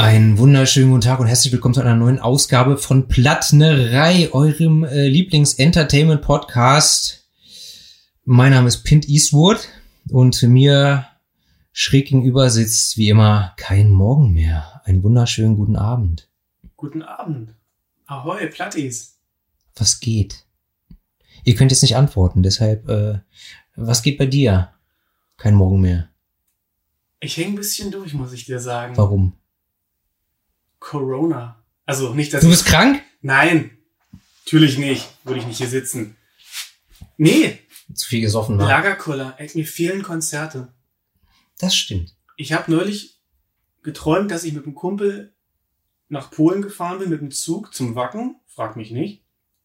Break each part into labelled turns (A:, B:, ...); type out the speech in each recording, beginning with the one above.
A: Einen wunderschönen guten Tag und herzlich willkommen zu einer neuen Ausgabe von Plattnerei, eurem äh, Lieblings-Entertainment-Podcast. Mein Name ist Pint Eastwood und mir schräg gegenüber sitzt wie immer kein Morgen mehr. Einen wunderschönen guten Abend.
B: Guten Abend. Ahoi, Plattis.
A: Was geht? Ihr könnt jetzt nicht antworten, deshalb, äh, was geht bei dir? Kein Morgen mehr.
B: Ich hänge ein bisschen durch, muss ich dir sagen.
A: Warum?
B: Corona. Also nicht, dass
A: Du
B: ich-
A: bist krank?
B: Nein, natürlich nicht. Würde ich nicht hier sitzen. Nee,
A: Zu viel gesoffen war.
B: Lagerkoller. Ey, mir fehlen Konzerte.
A: Das stimmt.
B: Ich habe neulich geträumt, dass ich mit einem Kumpel nach Polen gefahren bin mit dem Zug zum Wacken. Frag mich nicht.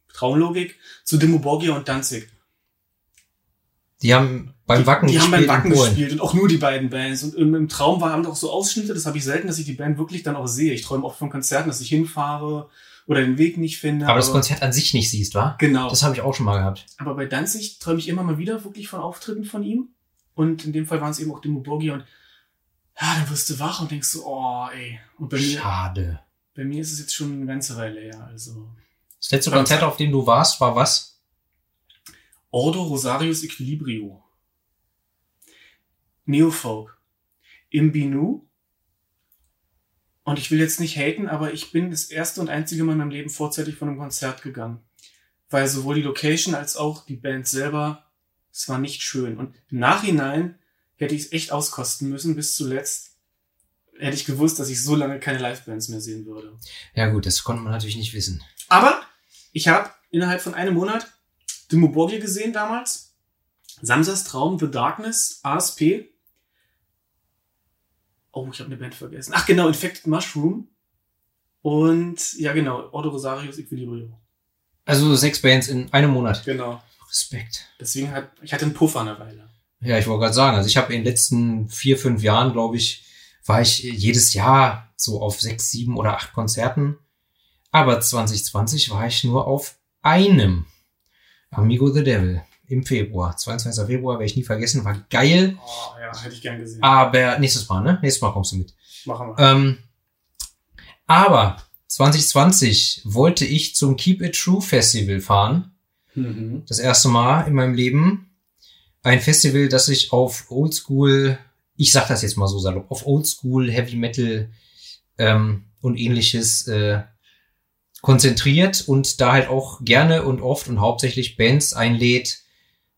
B: Traumlogik. Zu Dimmu Borgir und Danzig.
A: Die haben beim Wacken
B: die haben beim
A: gespielt
B: Wacken gespielt und auch nur die beiden Bands. Und im, Traum waren auch so Ausschnitte, das habe ich selten, dass ich die Band wirklich dann auch sehe. Ich träume oft von Konzerten, dass ich hinfahre oder den Weg nicht finde.
A: Aber das Konzert an sich nicht siehst, wa?
B: Genau.
A: Das habe ich auch schon mal gehabt.
B: aber bei Danzig träume ich immer mal wieder wirklich von Auftritten von ihm. Und in dem Fall waren es eben auch Dimmu Borgir und ja, dann wirst du wach und denkst so, oh, ey. Und bei mir,
A: Schade.
B: bei mir ist es jetzt schon eine ganze Weile her. Also
A: Das letzte Konzert, auf dem du warst, war was?
B: Ordo Rosarius Equilibrio. Neofolk. Im Binu. Und ich will jetzt nicht haten, aber ich bin das erste und einzige Mal in meinem Leben vorzeitig von einem Konzert gegangen. Weil sowohl die Location als auch die Band selber, es war nicht schön. Und im Nachhinein hätte ich es echt auskosten müssen, bis zuletzt hätte ich gewusst, dass ich so lange keine Livebands mehr sehen würde.
A: Ja gut, das konnte man natürlich nicht wissen.
B: Aber ich habe innerhalb von einem Monat Dimmu Borgir gesehen damals. Samsas Traum, The Darkness, ASP. Oh, ich habe eine Band vergessen. Ach genau, Infected Mushroom. Und ja genau, Ordo Rosarius Equilibrio.
A: Also sechs Bands in einem Monat.
B: Genau.
A: Respekt.
B: Deswegen hat ich hatte einen Puffer eine Weile.
A: Ja, ich wollte gerade sagen, also ich habe in den letzten vier, fünf Jahren, glaube ich, war ich jedes Jahr so auf sechs, sieben oder acht Konzerten. Aber 2020 war ich nur auf einem. Amigo the Devil im Februar. 22. Februar werde ich nie vergessen, war geil.
B: Oh ja, hätte ich gern gesehen.
A: Aber nächstes Mal, ne? Nächstes Mal kommst du mit.
B: Machen wir.
A: Ähm, aber 2020 wollte ich zum Keep It True Festival fahren.
B: Mhm.
A: Das erste Mal in meinem Leben. Ein Festival, das sich auf Oldschool, ich sag das jetzt mal so salopp, auf Oldschool Heavy Metal ähm, und ähnliches äh, konzentriert und da halt auch gerne und oft und hauptsächlich Bands einlädt,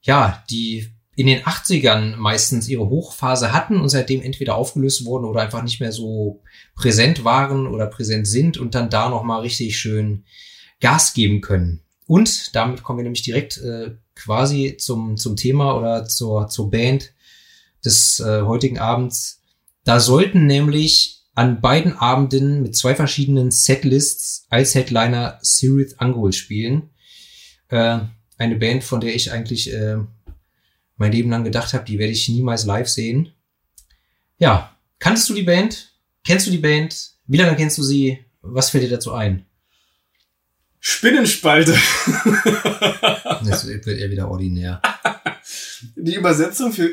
A: ja, die in den 80ern meistens ihre Hochphase hatten und seitdem entweder aufgelöst wurden oder einfach nicht mehr so präsent waren oder präsent sind und dann da nochmal richtig schön Gas geben können. Und damit kommen wir nämlich direkt äh, quasi zum, zum Thema oder zur, zur Band des äh, heutigen Abends. Da sollten nämlich an beiden Abenden mit zwei verschiedenen Setlists als Headliner Sirith Angol spielen. Äh, eine Band, von der ich eigentlich äh, mein Leben lang gedacht habe, die werde ich niemals live sehen. Ja, kanntest du die Band? Kennst du die Band? Wie lange kennst du sie? Was fällt dir dazu ein?
B: Spinnenspalte.
A: Das wird eher wieder ordinär.
B: Die Übersetzung für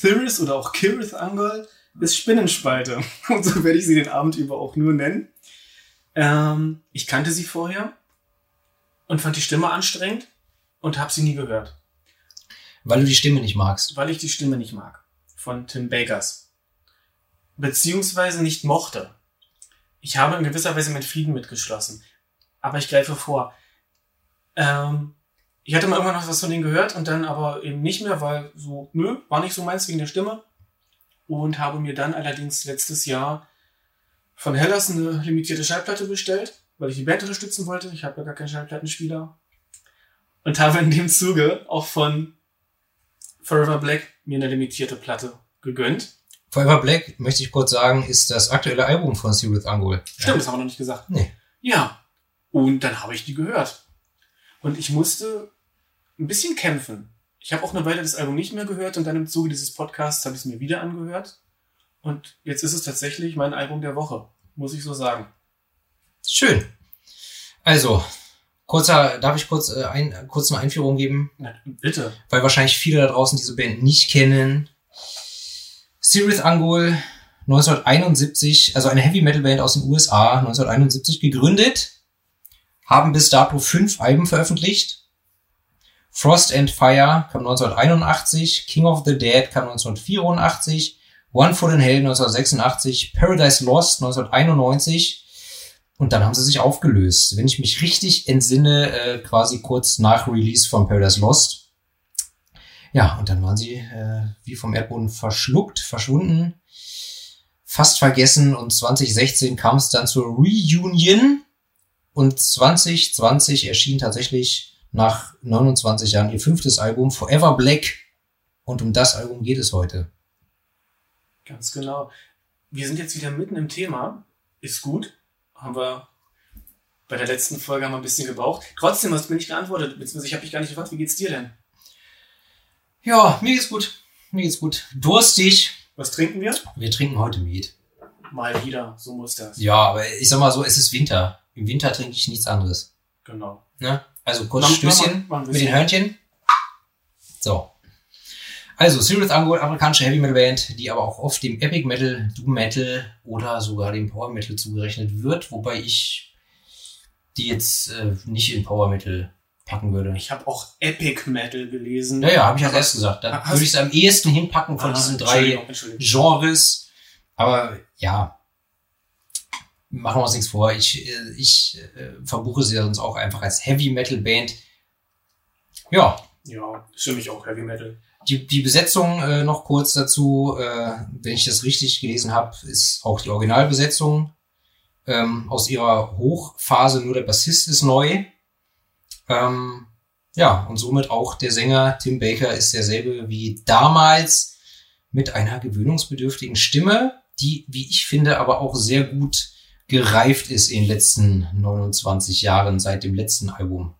B: Thyris oder auch Kirith Angol ist Spinnenspalte. Und so werde ich sie den Abend über auch nur nennen. Ähm, ich kannte sie vorher und fand die Stimme anstrengend und habe sie nie gehört,
A: Weil du die Stimme nicht magst.
B: weil ich die Stimme nicht mag. Von Tim Bakers. Beziehungsweise nicht mochte. Ich habe in gewisser Weise mit Frieden mitgeschlossen. Aber ich greife vor. Ähm, ich hatte mal irgendwann noch was von denen gehört und dann aber eben nicht mehr, weil so, nö, war nicht so meins wegen der Stimme. Und habe mir dann allerdings letztes Jahr von Hellas eine limitierte Schallplatte bestellt, weil ich die Band unterstützen wollte. Ich habe ja gar keinen Schallplattenspieler. Und habe in dem Zuge auch von Forever Black mir eine limitierte Platte gegönnt.
A: Forever Black, möchte ich kurz sagen, ist das aktuelle Album von Sirith Angol.
B: Stimmt, das haben wir noch nicht gesagt.
A: Nee.
B: Ja. Und dann habe ich die gehört. Und ich musste ein bisschen kämpfen. Ich habe auch eine Weile das Album nicht mehr gehört und dann im Zuge dieses Podcasts habe ich es mir wieder angehört. Und jetzt ist es tatsächlich mein Album der Woche, muss ich so sagen.
A: Schön. Also, kurzer, darf ich kurz, äh, ein, kurz eine Einführung geben?
B: Na, bitte.
A: Weil wahrscheinlich viele da draußen diese Band nicht kennen. Sirith Angol, 1971, also eine Heavy Metal Band aus den USA, 1971 gegründet, haben bis dato fünf Alben veröffentlicht. Frost and Fire kam 1981, King of the Dead kam 1984, One Foot in Hell 1986, Paradise Lost 1991 und dann haben sie sich aufgelöst. Wenn ich mich richtig entsinne, äh, quasi kurz nach Release von Paradise Lost. Ja, und dann waren sie äh, wie vom Erdboden verschluckt, verschwunden, fast vergessen und 2016 kam es dann zur Reunion und 2020 erschien tatsächlich nach 29 Jahren ihr fünftes Album Forever Black und um das Album geht es heute.
B: Ganz genau. Wir sind jetzt wieder mitten im Thema. Ist gut. Haben wir bei der letzten Folge haben wir ein bisschen gebraucht. Trotzdem hast du mir nicht geantwortet, beziehungsweise ich habe dich gar nicht gefragt, wie geht's dir denn?
A: Ja, mir geht's gut. Mir geht's gut. Durstig.
B: Was trinken wir?
A: Wir trinken heute Met.
B: Mal wieder, so muss das.
A: Ja, aber ich sag mal so, es ist Winter. Im Winter trinke ich nichts anderes.
B: Genau.
A: Ne? Also kurz Stößchen mit den. Hörnchen. So. Also, Serious Angol, amerikanische Heavy Metal Band, die aber auch oft dem Epic Metal, Doom Metal oder sogar dem Power Metal zugerechnet wird, wobei ich die jetzt äh, nicht in Power Metal packen würde.
B: Ich habe auch Epic Metal gelesen.
A: Ja, ja, habe ich als erstes gesagt. Da
B: Hast-
A: würde ich es am ehesten hinpacken von
B: Ah,
A: diesen drei
B: Entschuldigung, Entschuldigung.
A: Genres. Aber ja, machen wir uns nichts vor. Ich, äh, ich äh, verbuche sie sonst auch einfach als Heavy Metal Band. Ja,
B: Ja, stimme ich auch, Heavy Metal.
A: die, die Besetzung äh, noch kurz dazu, äh, wenn ich das richtig gelesen habe, ist auch die Originalbesetzung ähm, aus ihrer Hochphase, nur der Bassist ist neu. Ähm, ja, und somit auch der Sänger Tim Baker ist derselbe wie damals mit einer gewöhnungsbedürftigen Stimme, die, wie ich finde, aber auch sehr gut gereift ist in den letzten 29 Jahren seit dem letzten Album.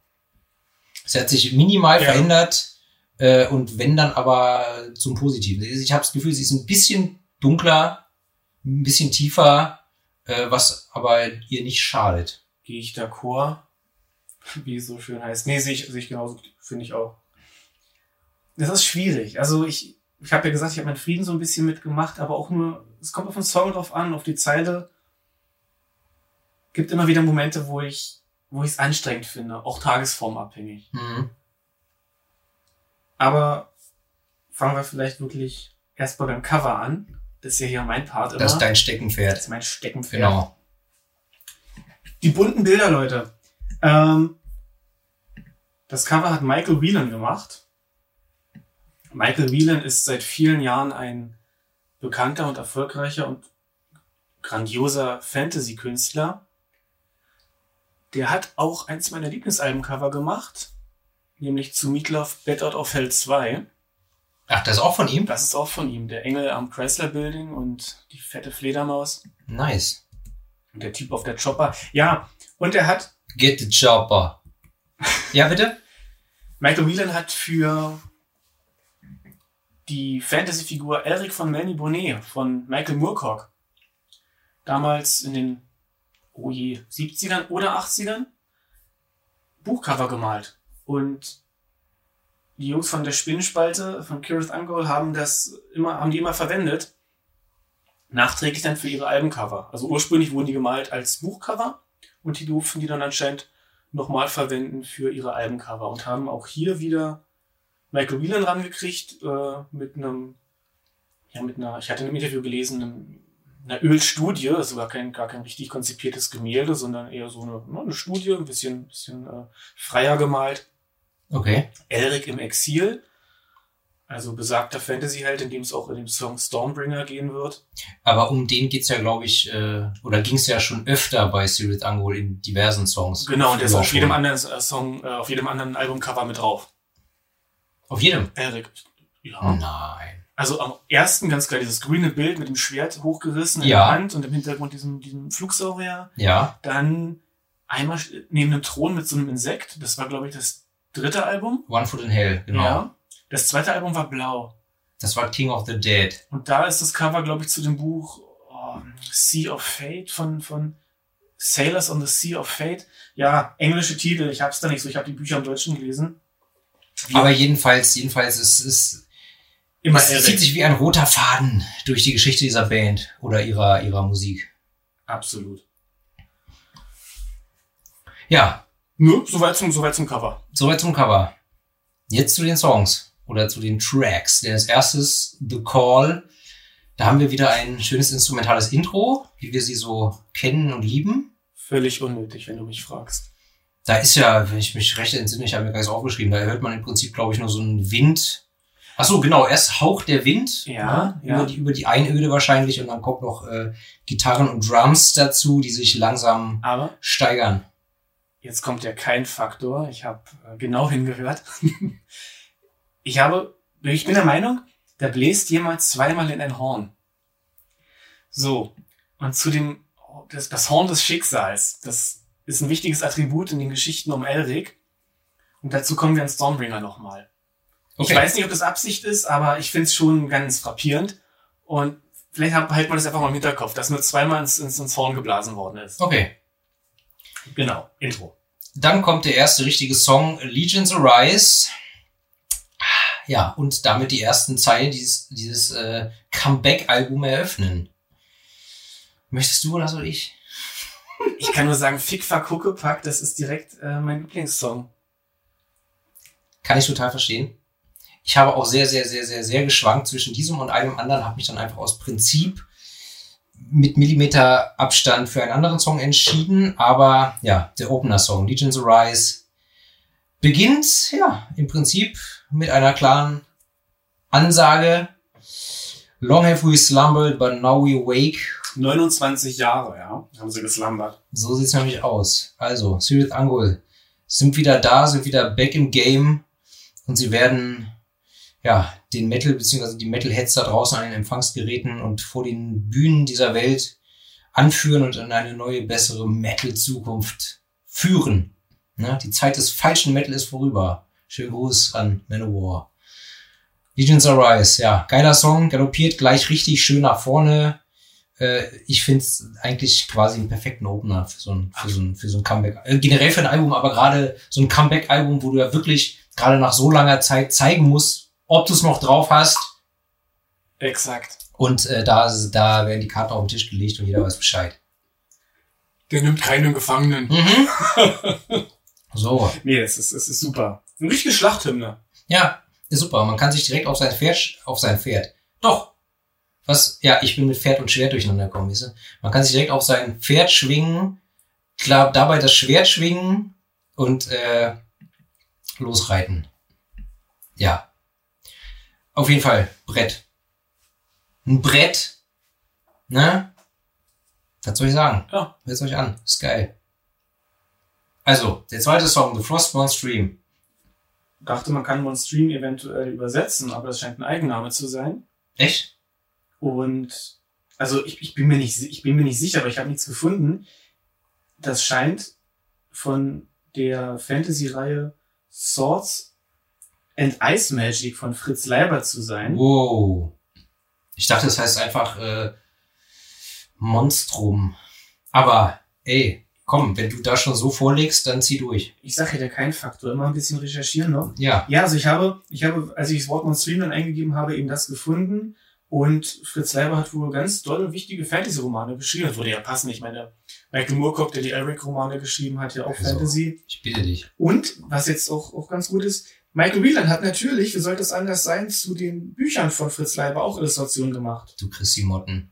A: Es hat sich minimal
B: Ja.
A: verändert äh, und wenn dann aber zum Positiven. Ich habe das Gefühl, sie ist ein bisschen dunkler, ein bisschen tiefer, äh, was aber ihr nicht schadet.
B: Gehe ich d'accord, wie es so schön heißt. Nee, sehe ich, sehe ich genauso, finde ich auch. Das ist schwierig. Also ich, ich habe ja gesagt, ich habe meinen Frieden so ein bisschen mitgemacht, aber auch nur, es kommt auf den Song drauf an, auf die Zeile. Gibt immer wieder Momente, wo ich, wo ich es anstrengend finde, auch tagesformabhängig.
A: Mhm.
B: Aber fangen wir vielleicht wirklich erst mal beim Cover an. Das ist ja hier mein Part immer.
A: Das ist dein
B: Das
A: Steckenpferd.
B: ist mein Steckenpferd.
A: Genau.
B: Die bunten Bilder, Leute. Ähm, das Cover hat Michael Whelan gemacht. Michael Whelan ist seit vielen Jahren ein bekannter und erfolgreicher und grandioser Fantasy-Künstler. Der hat auch eins meiner Lieblingsalbencover gemacht, nämlich zu Meatloaf Bad Out of Hell 2.
A: Ach, das ist auch von ihm?
B: Das ist auch von ihm. Der Engel am Chrysler Building und die fette Fledermaus
A: Nice.
B: und der Typ auf der Chopper. Ja, und er hat
A: Get the chopper. Ja, bitte?
B: Michael Whelan hat für die Fantasy-Figur Elric von Manny Bonnet von Michael Moorcock damals in den, oh je, 70ern oder 80ern Buchcover gemalt. Und die Jungs von der Spinnenspalte von Kirith Angol haben das immer, haben die immer verwendet. Nachträglich dann für ihre Albencover. Also ursprünglich wurden die gemalt als Buchcover und die durften die dann anscheinend nochmal verwenden für ihre Albencover und haben auch hier wieder Michael Whelan rangekriegt äh, mit einem, ja mit einer, ich hatte in einem Interview gelesen, einem, einer Ölstudie, ist sogar kein, gar kein richtig konzipiertes Gemälde, sondern eher so eine, ne, eine Studie, ein bisschen, bisschen äh, freier gemalt.
A: Okay.
B: Elric im Exil, also besagter Fantasy-Held, in dem es auch in dem Song Stormbringer gehen wird.
A: Aber um den geht's ja, glaube ich, äh, oder ging's ja schon öfter bei Cyril Angol in diversen Songs.
B: Genau, und der ist auf jedem anderen äh, Song, äh, auf jedem anderen Albumcover mit drauf.
A: Auf jedem?
B: Elric. Ja.
A: Nein.
B: Also am ersten ganz klar dieses grüne Bild mit dem Schwert hochgerissen in
A: Ja.
B: der Hand und im Hintergrund diesem, diesem Flugsaurier.
A: Ja.
B: Dann einmal neben einem Thron mit so einem Insekt. Das war, glaube ich, das dritte Album.
A: One Foot in Hell, genau.
B: Ja. Das zweite Album war blau.
A: Das war King of the Dead.
B: Und da ist das Cover, glaube ich, zu dem Buch oh, Sea of Fate von, von Sailors on the Sea of Fate. Ja, englische Titel. Ich hab's da nicht so. Ich habe die Bücher im Deutschen gelesen. Wie-
A: Aber jedenfalls, jedenfalls ist es
B: Immer
A: es zieht sich wie ein roter Faden durch die Geschichte dieser Band oder ihrer, ihrer Musik.
B: Absolut.
A: Ja,
B: Nur soweit zum, soweit zum Cover.
A: soweit zum Cover. Jetzt zu den Songs oder zu den Tracks. Denn als erstes The Call. Da haben wir wieder ein schönes instrumentales Intro, wie wir sie so kennen und lieben.
B: Völlig unnötig, wenn du mich fragst.
A: Da ist ja, wenn ich mich recht entsinne, ich habe mir gar nicht so aufgeschrieben, da hört man im Prinzip, glaube ich, nur so einen Wind. Ach so, genau, erst haucht der Wind
B: Ja,
A: ne,
B: ja.
A: Über, die, über die Einöde wahrscheinlich und dann kommt noch äh, Gitarren und Drums dazu, die sich langsam
B: Aber
A: steigern.
B: jetzt kommt ja kein Faktor. Ich habe äh, genau hingehört. ich habe, ich bin der Meinung, da bläst jemand zweimal in ein Horn. So. Und zu dem, das, das Horn des Schicksals, das ist ein wichtiges Attribut in den Geschichten um Elric. Und dazu kommen wir in Stormbringer nochmal. Ich weiß nicht, ob das Absicht ist, aber ich finde es schon ganz frappierend. Und vielleicht halten wir das einfach mal im Hinterkopf, dass nur zweimal ins, ins, Horn geblasen worden ist.
A: Okay.
B: Genau, Intro.
A: Dann kommt der erste richtige Song, Legions Arise. Ja, und damit die ersten Zeilen dieses, dieses äh, Comeback-Album eröffnen. Möchtest du oder soll ich?
B: Ich kann nur sagen, Fick, Fuck, Huckepack, das ist direkt äh, mein Lieblingssong.
A: Kann ich total verstehen. Ich habe auch sehr, sehr, sehr, sehr, sehr geschwankt zwischen diesem und einem anderen, habe mich dann einfach aus Prinzip mit Millimeter Abstand für einen anderen Song entschieden. Aber ja, der Opener-Song, Legions Arise, beginnt ja im Prinzip mit einer klaren Ansage. Long have we slumbered, but now we wake.
B: 29 Jahre, ja, haben sie geslumbert.
A: So sieht's nämlich aus. Also, Sirith Angul sind wieder da, sind wieder back im Game und sie werden ja den Metal bzw. die Metalheads da draußen an den Empfangsgeräten und vor den Bühnen dieser Welt anführen und in eine neue, bessere Metal-Zukunft führen. Ne? Die Zeit des falschen Metal ist vorüber. Schönen Gruß an Manowar. Legions Arise, ja, geiler Song, galoppiert gleich richtig schön nach vorne. Äh, ich finde es eigentlich quasi einen perfekten Opener für so ein, für so ein, für so ein Comeback. Äh, generell für ein Album, aber gerade so ein Comeback-Album, wo du ja wirklich gerade nach so langer Zeit zeigen musst, ob du es noch drauf hast.
B: Exakt.
A: Und äh, da, da werden die Karten auf den Tisch gelegt und jeder weiß Bescheid.
B: Der nimmt keinen Gefangenen.
A: Mhm. so,
B: Nee, das ist, das ist super. Eine richtige Schlachthymne.
A: ja, ist super. Man kann sich direkt auf sein Pferd, auf sein Pferd. Doch. Was? Ja, ich bin mit Pferd und Schwert durcheinander gekommen, weißt du? Man kann sich direkt auf sein Pferd schwingen, klar, dabei das Schwert schwingen und äh, losreiten. Ja. Auf jeden Fall, Brett. Ein Brett. Ne? Was soll ich sagen?
B: Ja.
A: Hört's euch an. Ist geil. Also, der zweite Song, The Frostborn Stream.
B: Dachte, man kann Monstream eventuell übersetzen, aber das scheint ein Eigenname zu sein.
A: Echt?
B: Und also ich, ich bin mir nicht ich bin mir nicht sicher, aber ich habe nichts gefunden. Das scheint von der Fantasy-Reihe Swords and Ice Magic von Fritz Leiber zu sein.
A: Wow. Ich dachte, das heißt einfach äh, Monstrum. Aber, ey, komm, wenn du da schon so vorlegst, dann zieh durch.
B: Ich sage ja der kein Faktor, immer ein bisschen recherchieren noch.
A: Ja.
B: Ja, also ich habe, ich habe, als ich das Wort Monstream dann eingegeben habe, eben das gefunden. Und Fritz Leiber hat wohl ganz tolle, wichtige Fantasy-Romane geschrieben. Das würde ja passen. Ich meine, Michael Moorcock, der die Eric-Romane geschrieben hat, ja auch
A: Also.
B: Fantasy.
A: Ich bitte dich.
B: Und, was jetzt auch, auch ganz gut ist, Michael Wieland hat natürlich, wie sollte es anders sein, zu den Büchern von Fritz Leiber auch Illustrationen gemacht.
A: Du Chrissy Motten.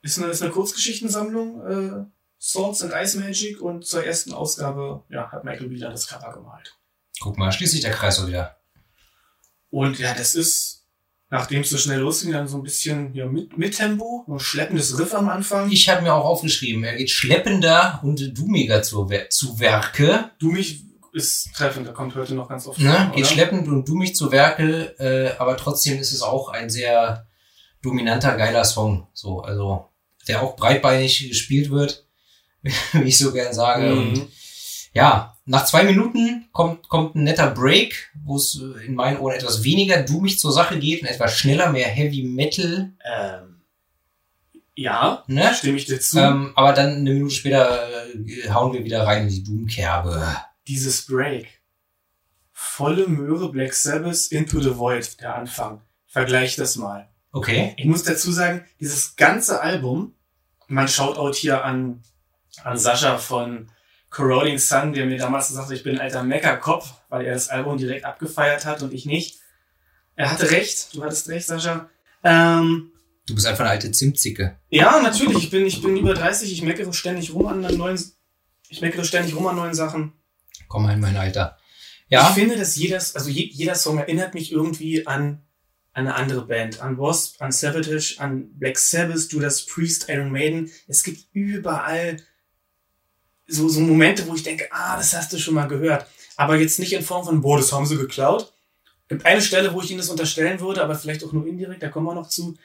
B: Ist eine, ist eine Kurzgeschichtensammlung, äh, Swords and Ice Magic und zur ersten Ausgabe, ja, hat Michael Wieland das Cover gemalt.
A: Guck mal, schließt sich der Kreis so wieder.
B: Und ja, das ist, nachdem es so schnell losging, dann so ein bisschen ja, mit, mit Tempo, ein schleppendes Riff am Anfang.
A: Ich habe mir auch aufgeschrieben, er geht schleppender und dummiger zu, zu Werke.
B: du mich ist treffend, da kommt heute noch ganz oft
A: Ne?
B: vor,
A: Geht schleppend und dummig zu Werke, äh, aber trotzdem ist es auch ein sehr dominanter, geiler Song. So, also, der auch breitbeinig gespielt wird, wie ich so gern sage. Und
B: Mhm.
A: ja, nach zwei Minuten kommt, kommt ein netter Break, wo es äh, in meinen Ohren etwas weniger dummig zur Sache geht und etwas schneller, mehr Heavy Metal.
B: Ähm, ja,
A: Ne?
B: stimme ich dir zu.
A: Ähm, aber dann eine Minute später äh, hauen wir wieder rein in die Doom-Kerbe.
B: Dieses Break. Volle Möhre Black Sabbath Into the Void, der Anfang. Vergleich das mal.
A: Okay.
B: Ich muss dazu sagen, dieses ganze Album, mein Shoutout hier an, an Sascha von Corroding Sun, der mir damals gesagt hat, ich bin ein alter Meckerkopf, weil er das Album direkt abgefeiert hat und ich nicht. Er hatte recht, du hattest recht, Sascha. Ähm,
A: Du bist einfach eine alte Zimtzicke.
B: ja, natürlich, ich bin, ich bin über 30, ich meckere ständig rum an neuen, ich meckere ständig rum an neuen Sachen.
A: Komm mal in mein Alter.
B: Ich
A: Ja,
B: finde, dass jeder, also je, jeder Song erinnert mich irgendwie an eine andere Band, an Wasp, an Savatage, an Black Sabbath, Judas Priest, Iron Maiden. Es gibt überall so, so Momente, wo ich denke, ah, das hast du schon mal gehört. Aber jetzt nicht in Form von, boah, das haben sie geklaut. Gibt eine Stelle, wo ich ihnen das unterstellen würde, aber vielleicht auch nur indirekt, da kommen wir noch zu.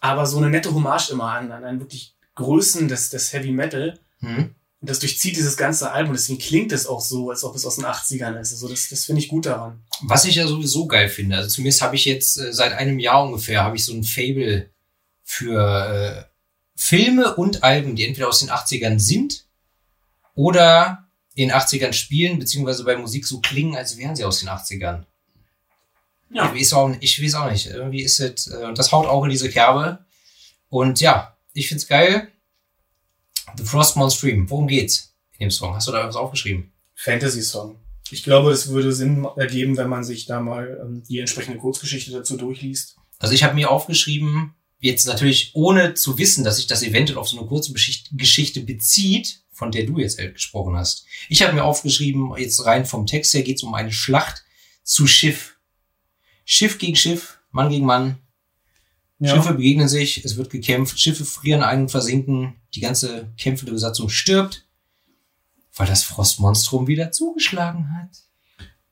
B: Aber so eine nette Hommage immer an, an, an wirklich Größen des, des Heavy Metal.
A: hm.
B: Und das durchzieht dieses ganze Album. Deswegen klingt es auch so, als ob es aus den 80ern ist. Also das, das finde ich gut daran.
A: was ich ja sowieso geil finde. Also zumindest habe ich jetzt äh, seit einem Jahr ungefähr habe ich so ein Fable für äh, Filme und Alben, die entweder aus den 80ern sind oder in den 80ern spielen, beziehungsweise bei Musik so klingen, als wären sie aus den 80ern.
B: Ja.
A: Ich weiß auch, nicht- ich weiß auch nicht. Irgendwie ist es, äh, und das haut auch in diese Kerbe. Und ja, ich find's geil. The Frostmourne Stream. Worum geht's in dem Song? Hast du da was aufgeschrieben?
B: Fantasy-Song. Ich glaube, das würde Sinn ergeben, wenn man sich da mal ähm, die entsprechende Kurzgeschichte dazu durchliest.
A: Also ich habe mir aufgeschrieben, jetzt natürlich ohne zu wissen, dass sich das eventuell auf so eine kurze Geschichte bezieht, von der du jetzt halt gesprochen hast. Ich habe mir aufgeschrieben, jetzt rein vom Text her geht es um eine Schlacht zu Schiff. Schiff gegen Schiff, Mann gegen Mann. Schiffe begegnen sich, es wird gekämpft, Schiffe frieren ein und versinken, die ganze kämpfende Besatzung stirbt, weil das Frostmonstrum wieder zugeschlagen hat.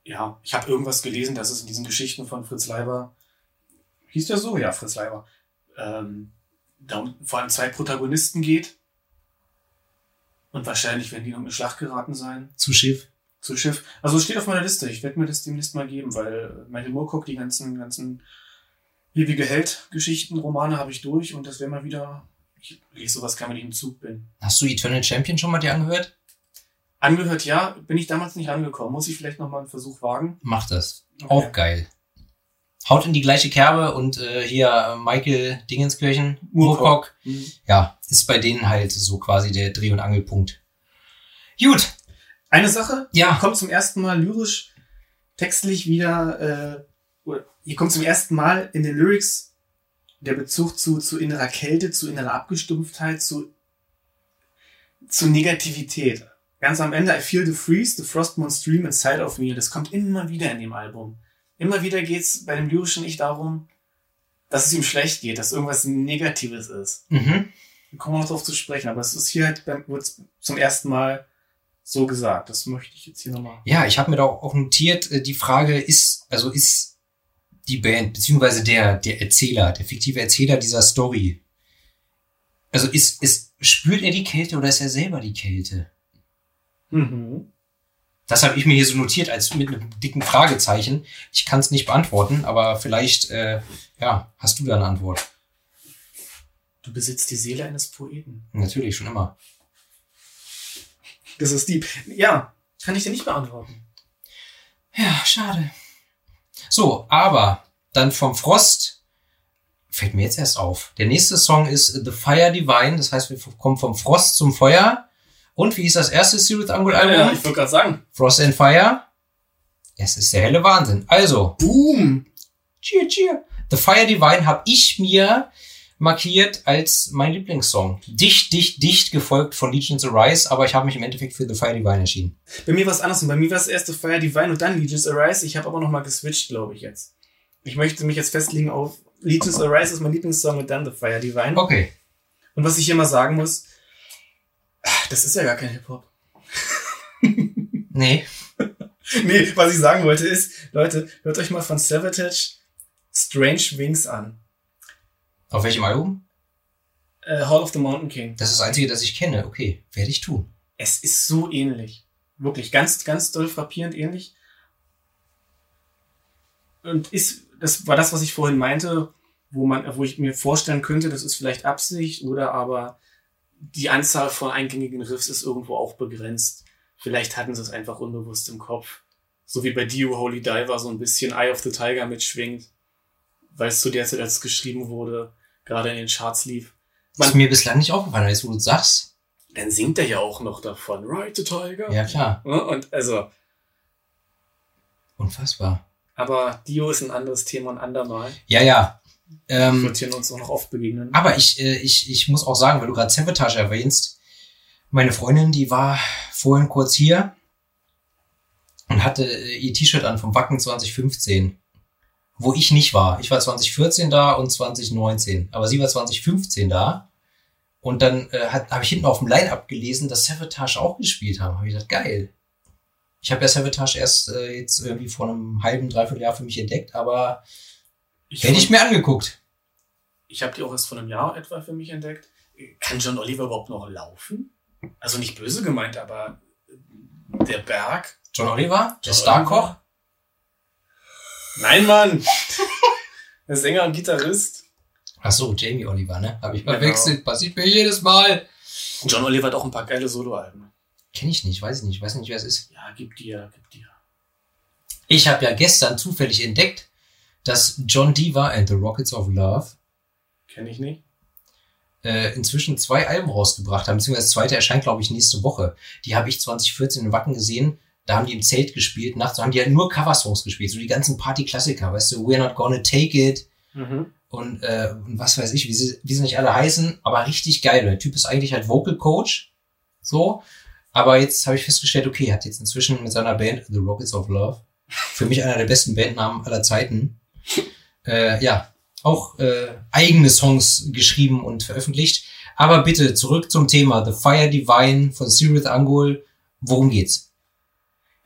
B: Ja, ich habe irgendwas gelesen, dass es in diesen Geschichten von Fritz Leiber, hieß der so? Ja, Fritz Leiber, ähm, da um vor allem zwei Protagonisten geht. Und wahrscheinlich werden die noch in eine Schlacht geraten sein.
A: Zu Schiff.
B: zu Schiff. Also es steht auf meiner Liste. Ich werde mir das demnächst mal geben, weil Michael Moorcock, die ganzen, ganzen ewige Held-Geschichten, Romane habe ich durch und das wäre mal wieder. Ich lese sowas, wenn ich im Zug bin.
A: Hast du Eternal Champion schon mal dir angehört?
B: Angehört, ja, bin ich damals nicht angekommen. Muss ich vielleicht noch mal einen Versuch wagen?
A: Mach das.
B: Okay.
A: Auch geil. Haut in die gleiche Kerbe und äh, hier äh, Michael Dingenskirchen.
B: Moorcock, Mhm.
A: ja, ist bei denen halt so quasi der Dreh- und Angelpunkt. Gut,
B: Eine Sache,
A: ja,
B: kommt zum ersten Mal lyrisch, textlich wieder, äh, hier kommt zum ersten Mal in den Lyrics der Bezug zu, zu innerer Kälte, zu innerer Abgestumpftheit, zu, zu Negativität. Ganz am Ende, I feel the freeze, the frostmourne stream inside of me. Das kommt immer wieder in dem Album. Immer wieder geht's bei dem lyrischen Ich darum, dass es ihm schlecht geht, dass irgendwas Negatives ist.
A: mhm.
B: Wir kommen noch darauf zu sprechen, aber es ist hier halt beim, zum ersten Mal so gesagt. Das möchte ich jetzt hier nochmal.
A: ja, ich habe mir da auch notiert, äh, die Frage ist, also ist die Band, beziehungsweise der, der Erzähler, der fiktive Erzähler dieser Story, also ist, ist, spürt er die Kälte oder ist er selber die Kälte?
B: Mhm.
A: Das habe ich mir hier so notiert als mit einem dicken Fragezeichen. Ich kann es nicht beantworten, aber vielleicht, äh, ja, hast du da eine Antwort.
B: Du besitzt die Seele eines Poeten.
A: Natürlich, schon immer.
B: Das ist die. Ja, kann ich dir nicht beantworten.
A: Ja, schade. So, aber dann vom Frost fällt mir jetzt erst auf. Der nächste Song ist The Fire Divine, das heißt, wir kommen vom Frost zum Feuer. Und wie hieß das erste Sirius Angul Album?
B: wollte gerade sagen.
A: Frost and Fire. Es ist der helle Wahnsinn. Also,
B: Boom!
A: Cheer, cheer. The Fire Divine habe ich mir markiert als mein Lieblingssong. Dicht, dicht, dicht gefolgt von Legions Arise, aber ich habe mich im Endeffekt für The Fire Divine entschieden.
B: Bei mir war es anders. Bei mir war es erst The Fire Divine und dann Legions Arise. Ich habe aber nochmal geswitcht, glaube ich jetzt. Ich möchte mich jetzt festlegen auf Legions Arise ist mein Lieblingssong und dann The Fire Divine.
A: Okay.
B: Und was ich hier mal sagen muss, das ist ja gar kein Hip-Hop.
A: Nee.
B: Nee, was ich sagen wollte ist, Leute, hört euch mal von Savatage Strange Wings an.
A: Auf welchem Album?
B: Äh, Hall of the Mountain King.
A: Das ist das einzige, das ich kenne. Okay, werde ich tun.
B: Es ist so ähnlich. Wirklich ganz, ganz doll frappierend ähnlich. Und ist, das war das, was ich vorhin meinte, wo man, wo ich mir vorstellen könnte, das ist vielleicht Absicht oder aber die Anzahl von eingängigen Riffs ist irgendwo auch begrenzt. Vielleicht hatten sie es einfach unbewusst im Kopf. So wie bei Dio Holy Diver so ein bisschen Eye of the Tiger mitschwingt. Weil es zu der Zeit, als es geschrieben wurde, gerade in den Charts lief.
A: Was mir bislang nicht aufgefallen ist, wo du sagst.
B: Dann singt er ja auch noch davon. Ride the Tiger.
A: Ja, klar.
B: Und also,
A: Unfassbar.
B: aber Dio ist ein anderes Thema und andermal.
A: Ja, ja. Ähm,
B: Wird hier uns auch noch oft begegnen.
A: aber ich, äh, ich, ich muss auch sagen, weil du gerade Sabotage erwähnst, meine Freundin, die war vorhin kurz hier und hatte äh, ihr T-Shirt an vom Wacken 2015, wo ich nicht war. Ich war 2014 da und 2019, aber sie war 2015 da. Und dann äh, habe ich hinten auf dem Line-Up gelesen, dass Sabotage auch gespielt haben. Habe ich gedacht, geil. Ich habe ja Sabotage erst äh, jetzt irgendwie vor einem halben, dreiviertel Jahr für mich entdeckt, aber
B: ich
A: hätte ich mir angeguckt.
B: ich habe die auch erst vor einem Jahr etwa für mich entdeckt. Kann John Oliver überhaupt noch laufen? Also nicht böse gemeint, aber der Berg.
A: John Oliver, der
B: John
A: Starkoch.
B: Nein, Mann! der Sänger und Gitarrist.
A: Ach so, Jamie Oliver, ne? Habe ich
B: Genau.
A: verwechselt. Passiert mir jedes Mal.
B: John Oliver hat auch ein paar geile Soloalben.
A: Kenne ich nicht, weiß ich nicht, weiß nicht, wer es ist.
B: Ja, gib dir, gib dir.
A: Ich habe ja gestern zufällig entdeckt, dass John Diva and the Rockets of Love
B: Kenne ich nicht.
A: äh, inzwischen zwei Alben rausgebracht haben, beziehungsweise das zweite erscheint, glaube ich, nächste Woche. Die habe ich 2014 in Wacken gesehen. Da haben die im Zelt gespielt. Nachts haben die halt nur Coversongs gespielt, so die ganzen Party-Klassiker, weißt du, We're Not Gonna Take It
B: Mhm.
A: und, äh, und was weiß ich, wie sie, wie sie nicht alle heißen, aber richtig geil. Der Typ ist eigentlich halt Vocal Coach, so. Aber jetzt habe ich festgestellt, okay, er hat jetzt inzwischen mit seiner Band The Rockets of Love, für mich einer der besten Bandnamen aller Zeiten, äh, ja, auch äh, eigene Songs geschrieben und veröffentlicht. Aber bitte zurück zum Thema The Fire Divine von Cyrith Angol. Worum geht's?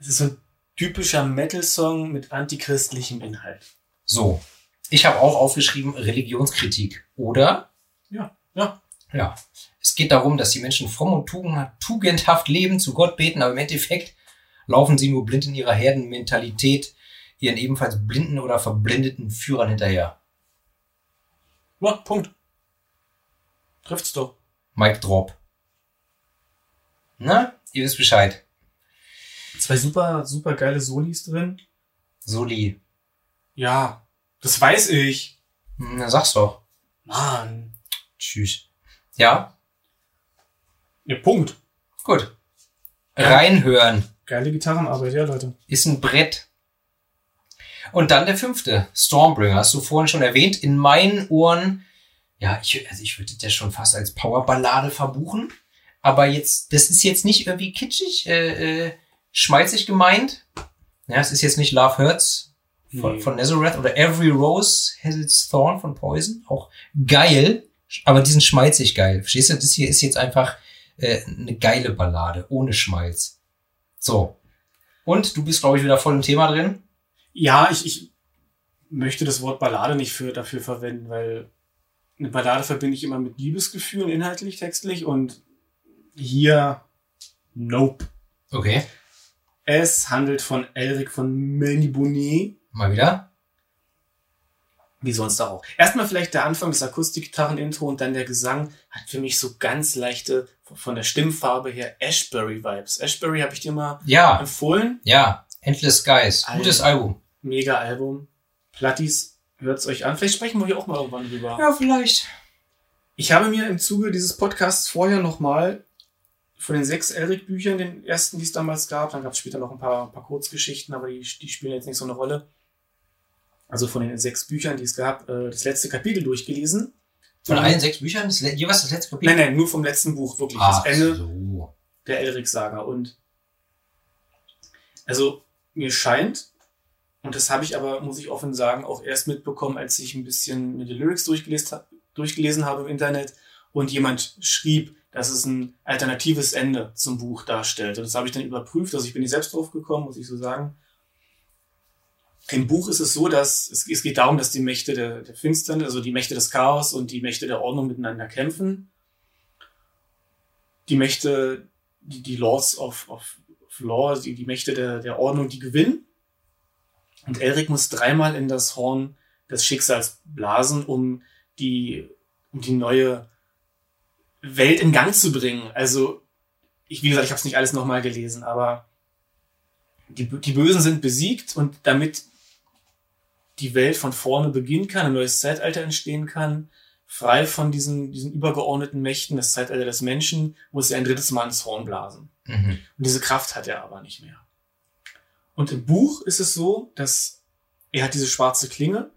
B: Es ist so ein typischer Metal-Song mit antichristlichem Inhalt.
A: So, ich habe auch aufgeschrieben Religionskritik, oder?
B: Ja, ja.
A: Ja, es geht darum, dass die Menschen fromm und tugend- tugendhaft leben, zu Gott beten, aber im Endeffekt laufen sie nur blind in ihrer Herdenmentalität ihren ebenfalls blinden oder verblendeten Führern hinterher.
B: Ja, Punkt. Trifft's doch.
A: Mike Drop. Na, ihr wisst Bescheid.
B: Zwei super, super geile Solis drin.
A: Soli.
B: Ja, das weiß ich.
A: Hm, Na, sag's doch.
B: Mann.
A: Tschüss. Ja,
B: Ja, Punkt.
A: gut. Reinhören.
B: Geile Gitarrenarbeit, ja, Leute.
A: ist ein Brett. Und dann der fünfte, Stormbringer, hast du vorhin schon erwähnt. In meinen Ohren, ja, ich, also ich würde das schon fast als Powerballade verbuchen. Aber jetzt, das ist jetzt nicht irgendwie kitschig, äh, äh, schmalzig gemeint. Ja, es ist jetzt nicht Love Hurts von,
B: Nee.
A: von Nazareth oder Every Rose Has Its Thorn von Poison. Auch geil, aber die sind schmalzig geil. Verstehst du? Das hier ist jetzt einfach äh, eine geile Ballade, ohne Schmalz. So. Und du bist, glaube ich, wieder voll im Thema drin.
B: Ja, ich, ich möchte das Wort Ballade nicht für, dafür verwenden, weil eine Ballade verbinde ich immer mit Liebesgefühlen, inhaltlich, textlich und hier, nope.
A: Okay.
B: Es handelt von Elric von Melniboné,
A: Mal wieder.
B: wie sonst auch. Erstmal vielleicht der Anfang des Akustikgitarren-Intro und dann der Gesang hat für mich so ganz leichte, von der Stimmfarbe her, Ashbury-Vibes. Ashbury habe ich dir mal
A: Ja,
B: empfohlen.
A: ja. Endless Skies.
B: Alter.
A: Gutes Album.
B: Mega Album. Plattis, hört's euch an. Vielleicht sprechen wir hier auch mal irgendwann drüber.
A: Ja, vielleicht.
B: Ich habe mir im Zuge dieses Podcasts vorher nochmal von den sechs Elric-Büchern, den ersten, die es damals gab, dann gab es später noch ein paar, ein paar Kurzgeschichten, aber die, die spielen jetzt nicht so eine Rolle. Also von den sechs Büchern, die es gab, äh, das letzte Kapitel durchgelesen.
A: Von allen sechs Büchern, das, jeweils das letzte Kapitel.
B: Nein, nein, nur vom letzten Buch, wirklich.
A: Ach,
B: das Ende
A: so.
B: der Elric-Saga. Und also mir scheint, und das habe ich aber, muss ich offen sagen, auch erst mitbekommen, als ich ein bisschen mir die Lyrics durchgelesen, durchgelesen habe im Internet und jemand schrieb, dass es ein alternatives Ende zum Buch darstellt. Und das habe ich dann überprüft, also ich bin nicht selbst drauf gekommen, muss ich so sagen. Im Buch ist es so, dass es, es geht darum, dass die Mächte der, der Finsternis, also die Mächte des Chaos und die Mächte der Ordnung miteinander kämpfen. Die Mächte, die, die Lords of, of, of Law, die, die Mächte der, der Ordnung, die gewinnen. Und Elric muss dreimal in das Horn des Schicksals blasen, um die, um die neue Welt in Gang zu bringen. Also, ich, wie gesagt, ich habe es nicht alles nochmal gelesen, aber die, die Bösen sind besiegt und damit die Welt von vorne beginnen kann, ein neues Zeitalter entstehen kann, frei von diesen, diesen übergeordneten Mächten, das Zeitalter des Menschen, muss er ein drittes Mal ins Horn blasen.
A: Mhm.
B: Und diese Kraft hat er aber nicht mehr. Und im Buch ist es so, dass er hat diese schwarze Klinge,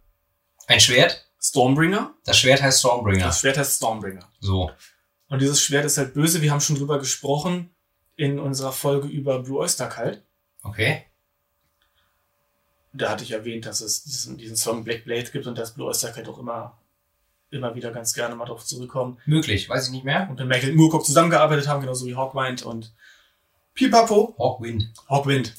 A: Ein Schwert?
B: Stormbringer.
A: Das Schwert heißt Stormbringer.
B: Das Schwert heißt Stormbringer.
A: So.
B: Und dieses Schwert ist halt böse. Wir haben schon drüber gesprochen in unserer Folge über Blue Oyster Cult.
A: Okay.
B: Da hatte ich erwähnt, dass es diesen, diesen Song Black Blade gibt und dass Blue Oyster Cult auch immer, immer wieder ganz gerne mal drauf zurückkommen.
A: Möglich, weiß ich nicht mehr.
B: Und mit Michael Moorcock zusammengearbeitet haben, genauso wie Hawkwind und Pipapo.
A: Hawkwind.
B: Hawkwind.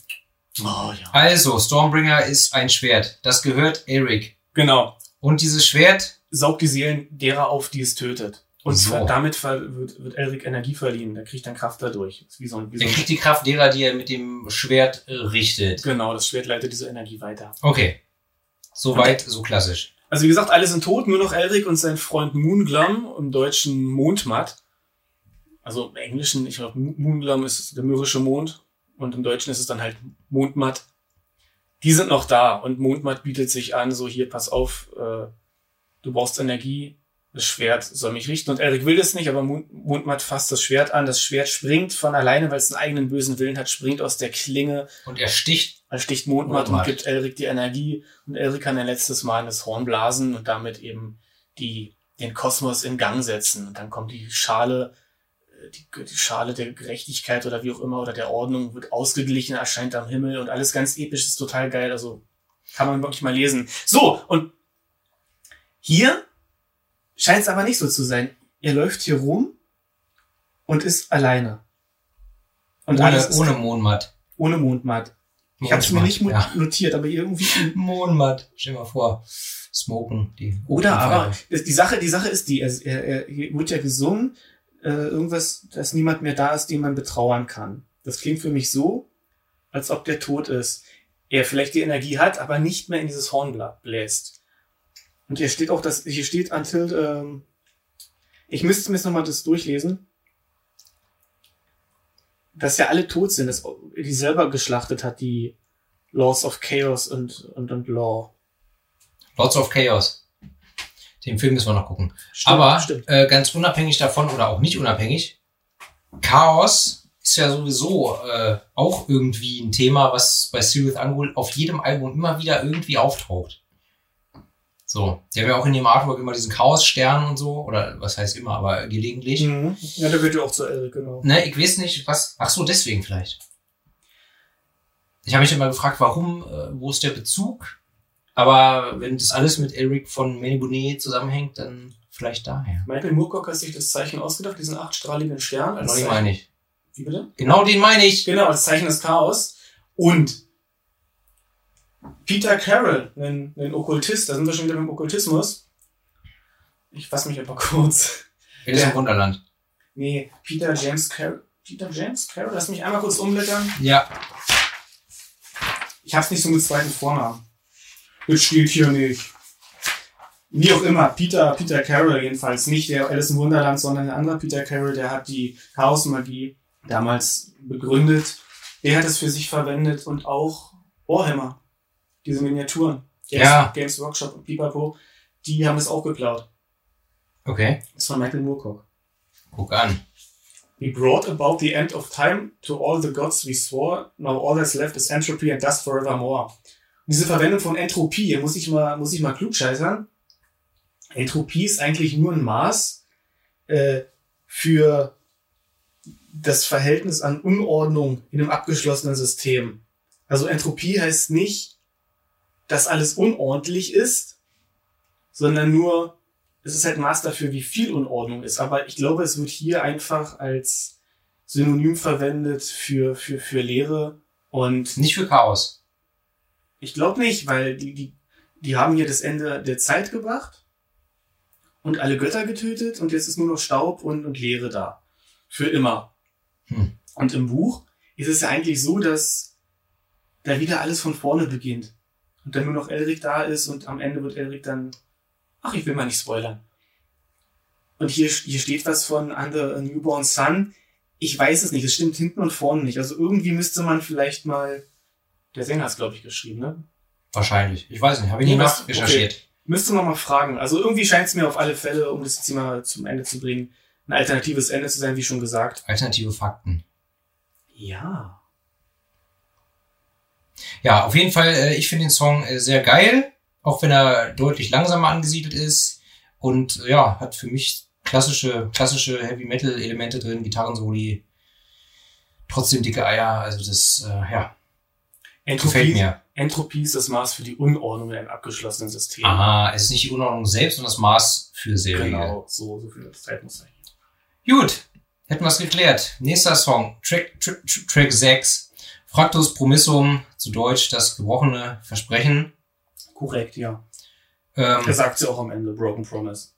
B: Oh ja.
A: Also, Stormbringer ist ein Schwert. Das gehört Eric.
B: Genau.
A: Und dieses Schwert,
B: Saugt die Seelen derer auf, die es tötet. Und
A: So.
B: damit wird, wird Elric Energie verliehen. Der kriegt dann Kraft dadurch. Wie so ein, wie so
A: der
B: ein
A: kriegt die Kraft derer, die er mit dem Schwert äh, richtet.
B: Genau, das Schwert leitet diese Energie weiter.
A: Okay. Soweit, so klassisch.
B: Also wie gesagt, alle sind tot, nur noch Elric und sein Freund Moonglam, im Deutschen Mondmatt. Also im Englischen, ich glaube, Moonglam ist der mürrische Mond und im Deutschen ist es dann halt Mondmatt. Die sind noch da und Mondmatt bietet sich an, so hier, pass auf, äh, du brauchst Energie, das Schwert soll mich richten. Und Elric will das nicht, aber Mondmatt fasst das Schwert an. Das Schwert springt von alleine, weil es einen eigenen bösen Willen hat, springt aus der Klinge
A: Und er sticht.
B: er sticht Mondmatt und
A: Mondmatt.
B: gibt Elric die Energie und Elric kann ein letztes Mal in das Horn blasen und damit eben die, den Kosmos in Gang setzen. Und dann kommt die Schale, äh, die, die Schale der Gerechtigkeit oder wie auch immer oder der Ordnung wird ausgeglichen, erscheint am Himmel und alles ganz episch, ist total geil. Also kann man wirklich mal lesen. So, und hier scheint es aber nicht so zu sein. Er läuft hier rum und ist alleine. Und
A: Ohne,
B: alles
A: ohne Mondmatt.
B: ohne Mondmatt. Ich habe es mir nicht
A: ja.
B: notiert, aber irgendwie.
A: Mondmatt. Stell dir mal vor. Smoken. Die
B: Oder aber die Sache, die Sache ist die, er, er, er hier wird ja gesungen, äh, irgendwas, dass niemand mehr da ist, den man betrauern kann. Das klingt für mich so, als ob der tot ist. Er vielleicht die Energie hat, aber nicht mehr in dieses Horn bla- bläst. Und hier steht auch, dass hier steht until, ähm, ich müsste mir jetzt nochmal das durchlesen, dass ja alle tot sind, dass die selber geschlachtet hat, die Laws of Chaos und, und, und Law.
A: Lords of Chaos. Den Film müssen wir noch gucken.
B: Stimmt,
A: Aber
B: stimmt.
A: Äh, ganz unabhängig davon oder auch nicht unabhängig, Chaos ist ja sowieso äh, auch irgendwie ein Thema, was bei Sirius Angul auf jedem Album immer wieder irgendwie auftaucht. So, der haben ja auch in dem Artwork immer diesen Chaos-Stern und so, oder was heißt immer, aber gelegentlich.
B: Mhm. Ja, der wird ja auch zu Elric, genau.
A: Ne, ich weiß nicht, was. Ach so, deswegen vielleicht. Ich habe mich immer gefragt, warum, äh, wo ist der Bezug? Aber wenn das alles mit Eric von Menibune zusammenhängt, dann vielleicht daher.
B: Michael Moorcock hat sich das Zeichen ausgedacht, diesen achtstrahligen Stern.
A: Genau den meine ich.
B: wie bitte?
A: Genau den meine ich.
B: Genau, als Zeichen des Chaos. Und Peter Carroll, ein, ein Okkultist, da sind wir schon wieder beim Okkultismus. Ich fasse mich aber kurz.
A: Alice im Wunderland.
B: Nee, Peter James Carroll. Peter James Carroll, lass mich einmal kurz umblättern.
A: Ja.
B: Ich hab's nicht so mit zweiten Vornamen. Das steht hier nicht. Wie auch immer, Peter, Peter Carroll jedenfalls, nicht der Alice im Wunderland, sondern ein anderer Peter Carroll, der hat die Chaosmagie damals begründet. Der hat es für sich verwendet und auch Warhammer, diese Miniaturen. Games,
A: Ja.
B: Games Workshop und Pipapo, die haben es auch geklaut.
A: Okay.
B: Das ist von Michael Moorcock.
A: Guck an.
B: We brought about the end of time to all the gods we swore. Now all that's left is entropy and dust forevermore. Und diese Verwendung von Entropie, muss ich mal, muss ich mal klugscheißern. Entropie ist eigentlich nur ein Maß äh, für das Verhältnis an Unordnung in einem abgeschlossenen System. Also Entropie heißt nicht, dass alles unordentlich ist, sondern nur, es ist halt Maß dafür, wie viel Unordnung ist. Aber ich glaube, es wird hier einfach als Synonym verwendet für, für, für Leere. Und
A: Nicht für Chaos.
B: ich glaube nicht, weil die, die, die haben hier das Ende der Zeit gebracht und alle Götter getötet und jetzt ist nur noch Staub und, und Leere da. Für immer.
A: Hm.
B: Und im Buch ist es ja eigentlich so, dass da wieder alles von vorne beginnt. Und dann nur noch Elric da ist und am Ende wird Elric dann, ach, ich will mal nicht spoilern. Und hier, hier steht was von Under a Newborn Sun. Ich weiß es nicht, es stimmt hinten und vorne nicht. Also irgendwie müsste man vielleicht mal, der Sänger hat glaube ich, geschrieben, ne?
A: Wahrscheinlich. Ich weiß nicht, habe ich nie
B: Nee, was-
A: nachrecherchiert.
B: Müsste man mal fragen. Also irgendwie scheint es mir auf alle Fälle, um das jetzt mal zum Ende zu bringen, ein alternatives Ende zu sein, wie schon gesagt.
A: Alternative Fakten.
B: Ja.
A: Ja, auf jeden Fall, äh, ich finde den Song äh, sehr geil, auch wenn er deutlich langsamer angesiedelt ist. Und äh, ja, hat für mich klassische, klassische Heavy Metal Elemente drin, Gitarrensoli, trotzdem dicke Eier, also das, äh, ja, gefällt
B: Entropie,
A: mir.
B: Entropie ist das Maß für die Unordnung in einem abgeschlossenen System.
A: Aha, es ist nicht die Unordnung selbst, sondern das Maß für Serie.
B: Genau, so, so viel Zeit muss sein.
A: Gut, hätten wir es geklärt. Nächster Song, Track, Track, Track 6, Fractus Promissum, zu Deutsch das gebrochene Versprechen.
B: Korrekt, ja.
A: Ähm,
B: Er sagt sie auch am Ende, Broken Promise.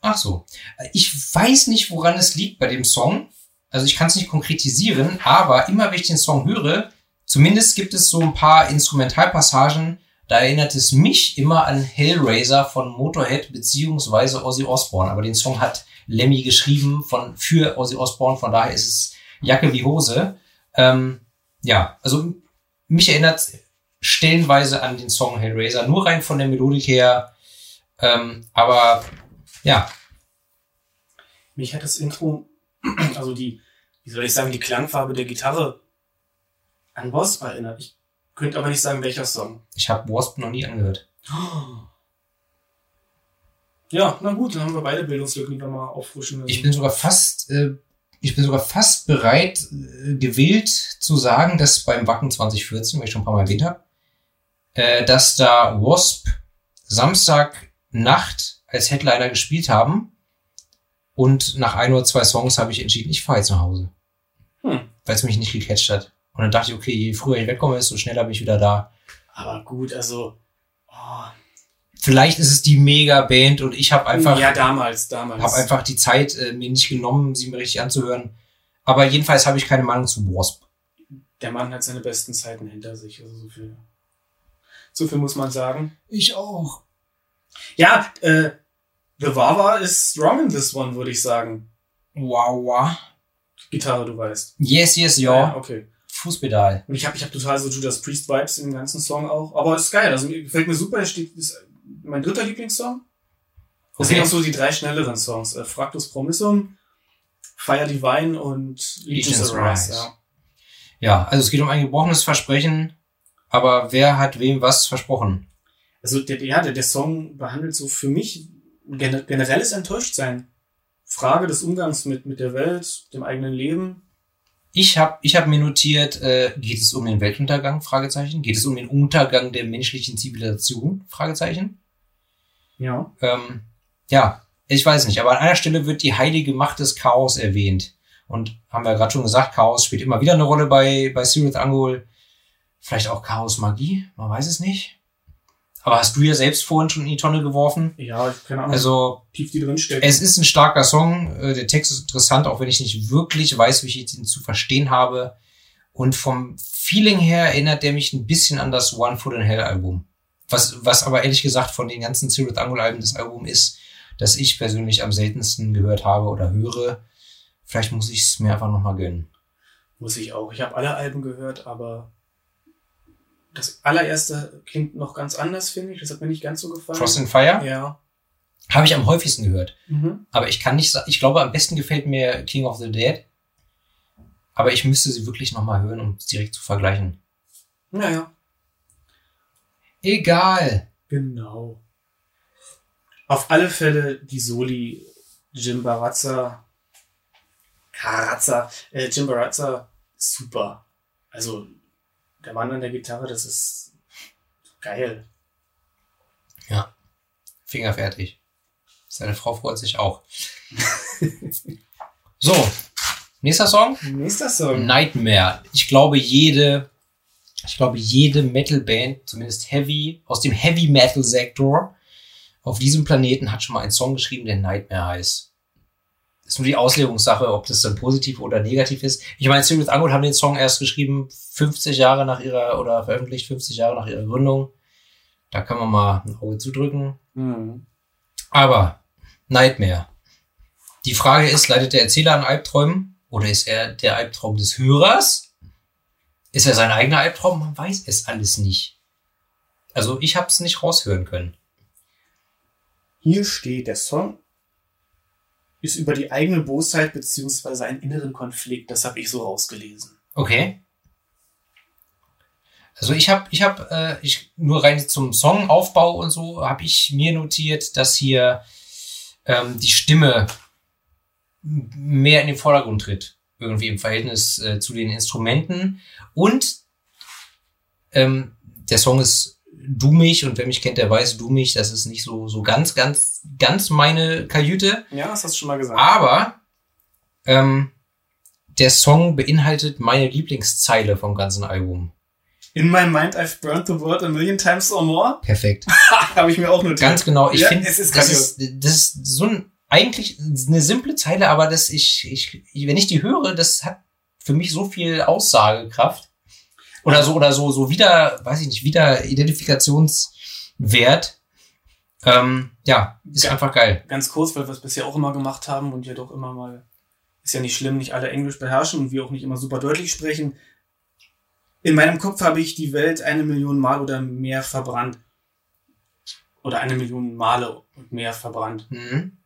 A: Ach so. Ich weiß nicht, woran es liegt bei dem Song. Also ich kann es nicht konkretisieren, aber immer wenn ich den Song höre, zumindest gibt es so ein paar Instrumentalpassagen, da erinnert es mich immer an Hellraiser von Motorhead beziehungsweise Ozzy Osbourne. Aber den Song hat Lemmy geschrieben von für Ozzy Osbourne, von daher ist es Jacke wie Hose. Ähm, ja, also mich erinnert stellenweise an den Song Hellraiser, nur rein von der Melodik her. Ähm, aber ja,
B: Mich hat das Intro, also die, wie soll ich sagen, die Klangfarbe der Gitarre an Wasp erinnert. Ich könnte aber nicht sagen, welcher Song.
A: ich habe Wasp noch nie angehört.
B: Ja, na gut, dann haben wir beide Bildungslücken, wir mal auffrischen müssen.
A: Ich bin sogar fast, äh, ich bin sogar fast bereit, äh, gewillt zu sagen, dass beim Wacken 2014, weil ich schon ein paar Mal erwähnt habe, äh, dass da Wasp Samstagnacht als Headliner gespielt haben und nach ein oder zwei Songs habe ich entschieden, ich fahre jetzt nach Hause,
B: Hm.
A: weil es mich nicht gecatcht hat. Und dann dachte ich, okay, je früher ich wegkomme, desto schneller bin ich wieder da.
B: Aber gut, also. Oh,
A: Vielleicht ist es die Mega-Band und ich habe einfach
B: ja, damals, damals.
A: habe einfach die Zeit äh, mir nicht genommen, sie mir richtig anzuhören. Aber jedenfalls habe ich keine Meinung zu Wasp.
B: Der Mann hat seine besten Zeiten hinter sich, also so viel. So viel muss man sagen.
A: Ich auch.
B: Ja, äh, The Wawa is strong in this one, würde ich sagen.
A: Wow, wow.
B: Gitarre, du weißt.
A: Yes, yes, ja.
B: okay.
A: Fußpedal.
B: Und ich habe ich hab total so Judas Priest Vibes im ganzen Song auch. Aber es ist geil, also mir gefällt mir super. Es steht, ist mein dritter Lieblingssong. Das
A: Okay.
B: sind auch so die drei schnelleren Songs. Äh, Fractus Promissum, Fire Divine und Legions Arise.
A: Rise.
B: Ja.
A: Ja, also es geht um ein gebrochenes Versprechen. Aber wer hat wem was versprochen?
B: Also der, ja, der, der Song behandelt so für mich gen generelles Enttäuschtsein. Frage des Umgangs mit, mit der Welt, dem eigenen Leben.
A: Ich habe ich hab mir notiert, äh, geht es um den Weltuntergang? Fragezeichen. Geht es um den Untergang der menschlichen Zivilisation? Fragezeichen.
B: Ja.
A: Ähm, ja, ich weiß nicht, aber an einer Stelle wird die heilige Macht des Chaos erwähnt. Und haben wir gerade schon gesagt, Chaos spielt immer wieder eine Rolle bei, bei Sirith Angol. Vielleicht auch Chaos Magie, man weiß es nicht. Aber hast du ja selbst vorhin schon in die Tonne geworfen.
B: Ja, ich keine Ahnung,
A: Also,
B: tief die drin steckt.
A: es ist ein starker Song. äh, Der Text ist interessant, auch wenn ich nicht wirklich weiß, wie ich ihn zu verstehen habe. Und vom Feeling her erinnert der mich ein bisschen an das One Foot in Hell Album. Was, was aber ehrlich gesagt von den ganzen Sirith Angol Alben das Album ist, das ich persönlich am seltensten gehört habe oder höre. Vielleicht muss ich es mir einfach nochmal gönnen.
B: Muss ich auch. Ich habe alle Alben gehört, aber das allererste klingt noch ganz anders, finde ich. Das hat mir nicht ganz so gefallen.
A: Frost and Fire
B: Ja.
A: habe ich am häufigsten gehört.
B: Mhm.
A: Aber ich kann nicht sagen, ich glaube, am besten gefällt mir King of the Dead. Aber ich müsste sie wirklich nochmal hören, um es direkt zu vergleichen.
B: Naja.
A: Egal.
B: Genau. Auf alle Fälle die Soli Jim Barazza. Carazza. Äh, Jim Barazza, super. Also, der Mann an der Gitarre, das ist geil.
A: Finger fertig. Seine Frau freut sich auch. so, nächster Song.
B: Nächster Song.
A: Nightmare. Ich glaube, jede, ich glaube, jede Metal-Band, zumindest Heavy, aus dem Heavy Metal-Sektor auf diesem Planeten hat schon mal einen Song geschrieben, der Nightmare heißt. Ist nur die Auslegungssache, ob das dann positiv oder negativ ist. Ich meine, Sirius Angol haben den Song erst geschrieben, 50 Jahre nach ihrer, oder veröffentlicht 50 Jahre nach ihrer Gründung. Da kann man mal ein Auge zudrücken.
B: Mhm.
A: Aber Nightmare. Die Frage ist, leidet der Erzähler an Albträumen oder ist er der Albtraum des Hörers? Ist er sein eigener Albtraum? Man weiß es alles nicht. Also ich habe es nicht raushören können.
B: Hier steht, der Song ist über die eigene Bosheit beziehungsweise einen inneren Konflikt. Das habe ich so rausgelesen.
A: Okay. Also ich habe, ich habe, äh, ich nur rein zum Songaufbau und so habe ich mir notiert, dass hier ähm, die Stimme mehr in den Vordergrund tritt, irgendwie im Verhältnis äh, zu den Instrumenten und ähm, der Song ist dummig und wer mich kennt, der weiß dummig, das ist nicht so so ganz, ganz, ganz meine Kajüte.
B: Ja, das hast du schon mal gesagt.
A: Aber ähm, der Song beinhaltet meine Lieblingszeile vom ganzen Album.
B: In my mind, I've burned the world a million times or more.
A: Perfekt.
B: Habe ich mir auch notiert.
A: Ganz genau. Ich
B: Ja,
A: finde,
B: es ist
A: das, ist, das ist so ein eigentlich eine simple Zeile, aber das ich, ich, wenn ich die höre, das hat für mich so viel Aussagekraft oder so oder so so wieder, weiß ich nicht, wieder Identifikationswert. Ähm, ja, ist
B: Ja.
A: einfach geil.
B: Ganz kurz, weil wir es bisher auch immer gemacht haben und ja doch immer mal, ist ja nicht schlimm, nicht alle Englisch beherrschen und wir auch nicht immer super deutlich sprechen. In meinem Kopf habe ich die Welt eine Million Mal oder mehr verbrannt. Oder eine Million Male und mehr verbrannt.
A: Mhm.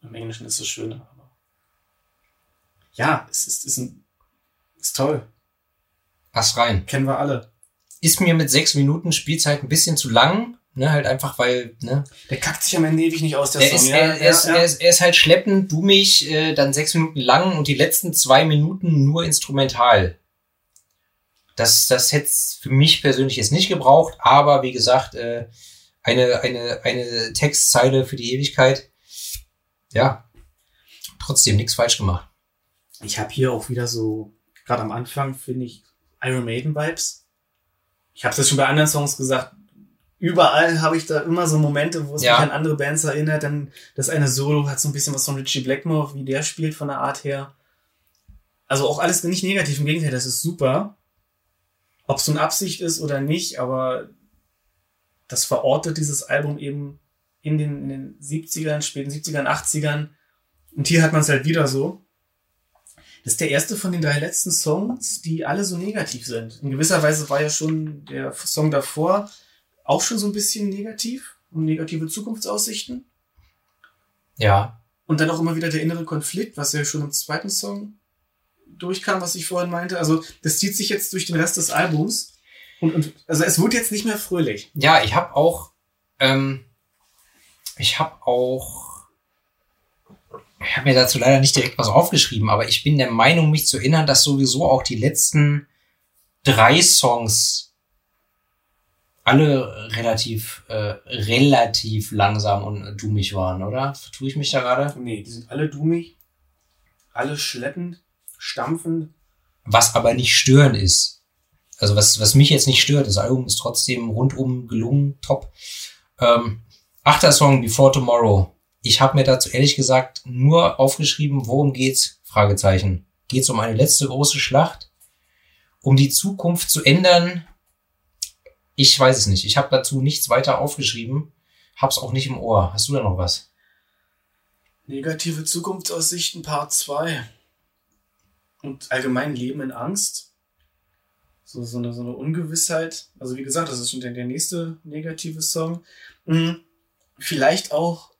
B: Im Englischen ist es schöner, aber. Ja, es ist, ist, ein, ist toll.
A: Pass rein.
B: Kennen wir alle.
A: Ist mir mit sechs Minuten Spielzeit ein bisschen zu lang, ne, halt einfach weil, ne,
B: Der kackt sich am Ende ewig nicht aus, der
A: Er
B: Song.
A: ist,
B: ja,
A: er, er, ist,
B: ja,
A: er, ist, er ist halt schleppend, dummig, äh, dann sechs Minuten lang und die letzten zwei Minuten nur instrumental. Das, das hätte für mich persönlich jetzt nicht gebraucht, aber wie gesagt, äh, eine, eine, eine Textzeile für die Ewigkeit. Ja, trotzdem nichts falsch gemacht.
B: Ich habe hier auch wieder so, gerade am Anfang finde ich Iron Maiden Vibes. Ich habe das schon bei anderen Songs gesagt. Überall habe ich da immer so Momente, wo es
A: Ja.
B: mich an andere Bands erinnert. Dann das eine Solo hat so ein bisschen was von Richie Blackmore, wie der spielt von der Art her. Also auch alles nicht negativ, im Gegenteil, das ist super. Ob es so eine Absicht ist oder nicht, aber das verortet dieses Album eben in den, in den 70ern, späten 70ern, 80ern. Und hier hat man es halt wieder so. Das ist der erste von den drei letzten Songs, die alle so negativ sind. In gewisser Weise war ja schon der Song davor auch schon so ein bisschen negativ und negative Zukunftsaussichten.
A: Ja,
B: Und dann auch immer wieder der innere Konflikt, was ja schon im zweiten Song durchkam, was ich vorhin meinte. Also das zieht sich jetzt durch den Rest des Albums. Und, und also es wird jetzt nicht mehr fröhlich.
A: ja, ich habe auch, ähm, ich habe auch, ich habe mir dazu leider nicht direkt was aufgeschrieben, aber ich bin der Meinung, mich zu erinnern, dass sowieso auch die letzten drei Songs alle relativ, äh, relativ langsam und dummig waren, oder? Tue ich mich da gerade?
B: Nee, die sind alle dummig, alle schleppend, stampfend.
A: Was aber nicht stören ist. Also was, was mich jetzt nicht stört, das Album ist trotzdem rundum gelungen, top. Ähm, achter Song, Before Tomorrow. Ich habe mir dazu ehrlich gesagt nur aufgeschrieben, worum geht's? Fragezeichen. Geht's um eine letzte große Schlacht? Um die Zukunft zu ändern? Ich weiß es nicht. Ich habe dazu nichts weiter aufgeschrieben. Hab's auch nicht im Ohr. Hast du da noch was?
B: Negative Zukunftsaussichten Part 2. Und allgemein Leben in Angst. So, so, eine, so eine Ungewissheit. Also wie gesagt, das ist schon der, der nächste negative Song. Mhm. Vielleicht auch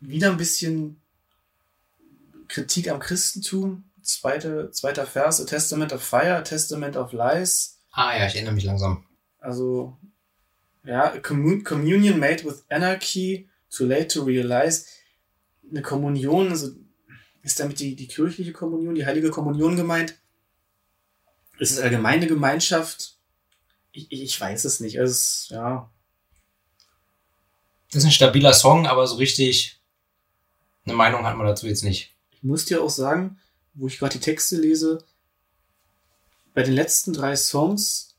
B: wieder ein bisschen Kritik am Christentum. Zweite, zweiter Vers, A Testament of Fire, A Testament of Lies.
A: Ah ja, ich erinnere mich langsam.
B: Also, ja, Communion made with anarchy, too late to realize. Eine Kommunion, also ist damit die, die kirchliche Kommunion, die heilige Kommunion gemeint? Ist es allgemeine Gemeinschaft? Ich, ich weiß es nicht. Also, Es ist, ja,
A: Das ist ein stabiler Song, aber so richtig eine Meinung hat man dazu jetzt nicht.
B: ich muss dir auch sagen, wo ich gerade die Texte lese, bei den letzten drei Songs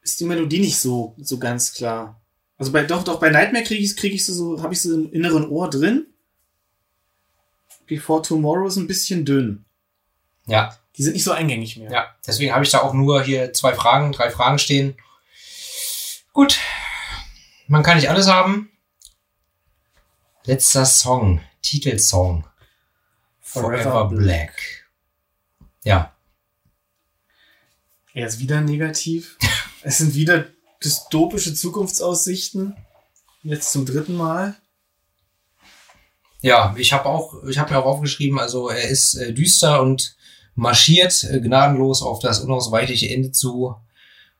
B: ist die Melodie nicht so, so ganz klar. Also bei, doch, doch, bei Nightmare kriege ich, krieg ich sie so, habe ich sie im inneren Ohr drin. Before Tomorrow ist ein bisschen dünn.
A: Ja,
B: Die sind nicht so eingängig mehr.
A: ja. Deswegen habe ich da auch nur hier zwei Fragen, drei Fragen stehen. Gut. Man kann nicht alles haben. Letzter Song. Titelsong. Forever Black. Ja.
B: Er ist wieder negativ. es sind wieder dystopische Zukunftsaussichten. Jetzt zum dritten Mal.
A: Ja, ich habe auch, ich habe mir auch aufgeschrieben, also er ist äh, düster und marschiert äh, gnadenlos auf das unausweichliche Ende zu,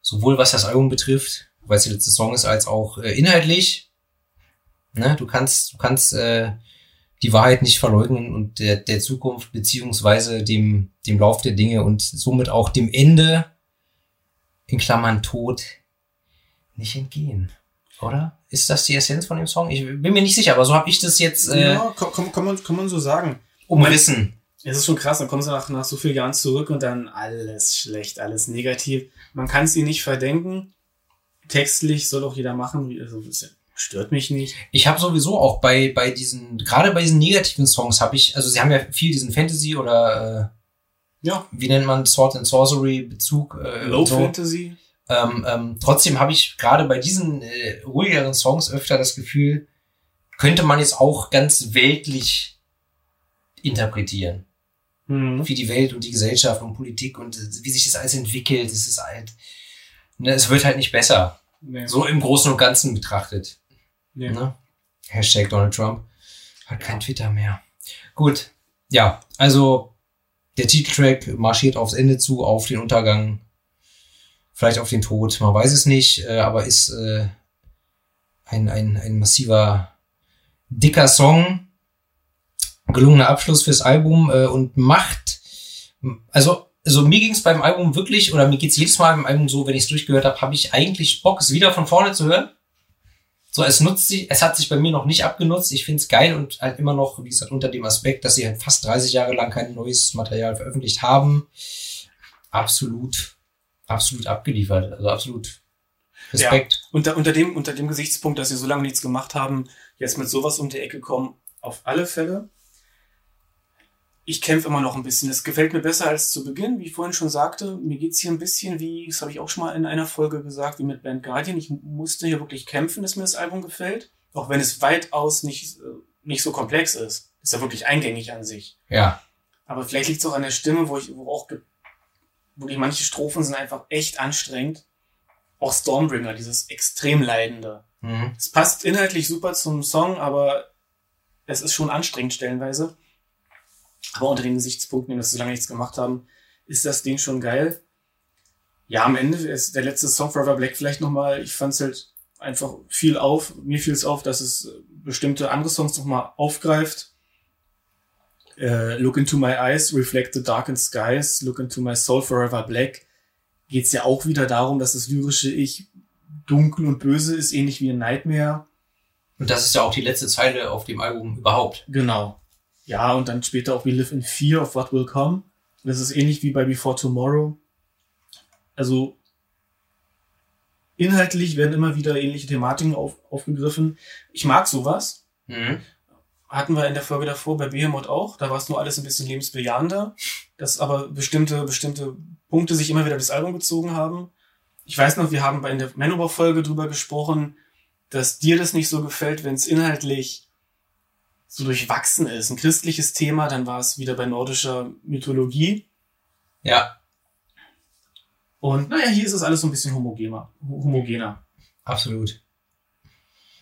A: sowohl was das Album betrifft, weil es der letzte Song ist, als auch äh, inhaltlich. Ne, du kannst, du kannst äh, die Wahrheit nicht verleugnen und der, der Zukunft beziehungsweise dem, dem Lauf der Dinge und somit auch dem Ende, in Klammern Tod, nicht entgehen. Oder? Ist das die Essenz von dem Song? Ich bin mir nicht sicher, aber so habe ich das jetzt äh,
B: ja, kann, kann, kann, man, kann man so sagen.
A: umrissen.
B: Es ist schon krass, dann kommen sie nach, nach so vielen Jahren zurück und dann alles schlecht, alles negativ. Man kann es ihnen nicht verdenken. Textlich soll auch jeder machen. wie- Also, das stört mich nicht.
A: Ich habe sowieso auch bei bei diesen gerade bei diesen negativen Songs habe ich also sie haben ja viel diesen Fantasy oder äh,
B: Ja.
A: wie nennt man Sword and Sorcery Bezug äh,
B: Low
A: so.
B: Fantasy.
A: Ähm, ähm, trotzdem habe ich gerade bei diesen äh, ruhigeren Songs öfter das Gefühl, könnte man jetzt auch ganz weltlich interpretieren,
B: Mhm.
A: wie die Welt und die Gesellschaft und Politik und äh, wie sich das alles entwickelt. Es ist halt, ne, es wird halt nicht besser.
B: Nee.
A: So im Großen und Ganzen betrachtet.
B: Nee.
A: Ne? Hashtag Donald Trump hat kein Twitter mehr. Gut, ja, also der Titeltrack marschiert aufs Ende zu, auf den Untergang, vielleicht auf den Tod, man weiß es nicht, äh, aber ist äh, ein, ein, ein massiver, dicker Song, gelungener Abschluss fürs Album äh, und macht, also also mir ging es beim Album wirklich, oder mir geht's jedes Mal beim Album so, wenn ich es durchgehört habe, habe ich eigentlich Bock, es wieder von vorne zu hören. So, es nutzt sich, es hat sich bei mir noch nicht abgenutzt. Ich find's geil und halt immer noch, wie gesagt, unter dem Aspekt, dass sie halt fast 30 Jahre lang kein neues Material veröffentlicht haben. Absolut, absolut abgeliefert. Also absolut Respekt.
B: Unter, unter, dem, unter dem Gesichtspunkt, dass sie so lange nichts gemacht haben, jetzt mit sowas um die Ecke kommen, auf alle Fälle. Ich kämpfe immer noch ein bisschen. Es gefällt mir besser als zu Beginn, wie ich vorhin schon sagte. Mir geht's hier ein bisschen wie, das habe ich auch schon mal in einer Folge gesagt, wie mit Band Guardian. Ich musste hier wirklich kämpfen, dass mir das Album gefällt. Auch wenn es weitaus nicht, äh, nicht so komplex ist. Ist ja wirklich eingängig an sich.
A: Ja.
B: Aber vielleicht liegt es auch an der Stimme, wo ich, wo auch, die manche Strophen sind einfach echt anstrengend. Auch Stormbringer, dieses extrem leidende.
A: Mhm.
B: Es passt inhaltlich super zum Song, aber es ist schon anstrengend stellenweise. Aber unter den Gesichtspunkten, dass sie so lange nichts gemacht haben, ist das Ding schon geil. Ja, am Ende ist der letzte Song Forever Black vielleicht nochmal, ich fand es halt einfach viel auf. Mir fiel es auf, dass es bestimmte andere Songs nochmal aufgreift. Äh, Look into my eyes, reflect the darkened skies, look into my soul forever black. Geht's ja auch wieder darum, dass das lyrische Ich dunkel und böse ist, ähnlich wie in Nightmare.
A: Und das ist ja auch die letzte Zeile auf dem Album überhaupt.
B: Genau. Ja, und dann später auch We Live in Fear of What Will Come. Das ist ähnlich wie bei Before Tomorrow. Also inhaltlich werden immer wieder ähnliche Thematiken auf, aufgegriffen. Ich mag sowas.
A: Mhm.
B: Hatten wir in der Folge davor bei Behemoth auch. Da war es nur alles ein bisschen lebensbejahender. Dass aber bestimmte, bestimmte Punkte sich immer wieder das Album gezogen haben. Ich weiß noch, wir haben bei in der Manowar-Folge drüber gesprochen, dass dir das nicht so gefällt, wenn es inhaltlich so durchwachsen ist. Ein christliches Thema, dann war es wieder bei nordischer Mythologie.
A: Ja,
B: Und naja, hier ist es alles so ein bisschen homogener. homogener.
A: absolut.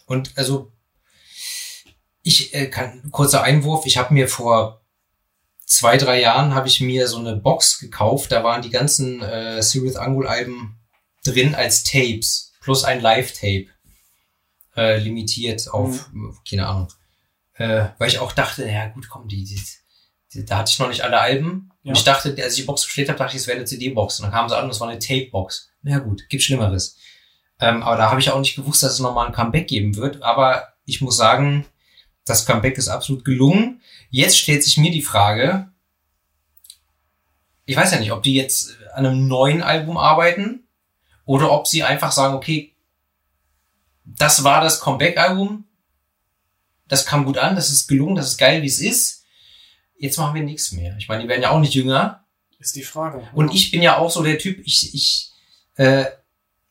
A: Und also, ich äh, kann, kurzer Einwurf, ich habe mir vor zwei, drei Jahren habe ich mir so eine Box gekauft, da waren die ganzen äh, Sirius Angul Alben drin als Tapes, plus ein Live-Tape, äh, limitiert auf, keine Ahnung. Äh, weil ich auch dachte, ja gut, komm, die, die, die da hatte ich noch nicht alle Alben.
B: Ja.
A: Und ich dachte, als ich die Box bestellt habe, dachte ich, es wäre eine CD-Box. Und dann kamen sie an es war eine Tape-Box. Na ja, gut, gibt Schlimmeres. Ähm, aber da habe ich auch nicht gewusst, dass es nochmal ein Comeback geben wird. Aber ich muss sagen, das Comeback ist absolut gelungen. Jetzt stellt sich mir die Frage, ich weiß ja nicht, ob die jetzt an einem neuen Album arbeiten oder ob sie einfach sagen, okay, das war das Comeback-Album, das kam gut an, das ist gelungen, das ist geil, wie es ist. Jetzt machen wir nichts mehr. Ich meine, die werden ja auch nicht jünger.
B: Ist die Frage.
A: Und ich bin ja auch so der Typ, ich, ich, äh,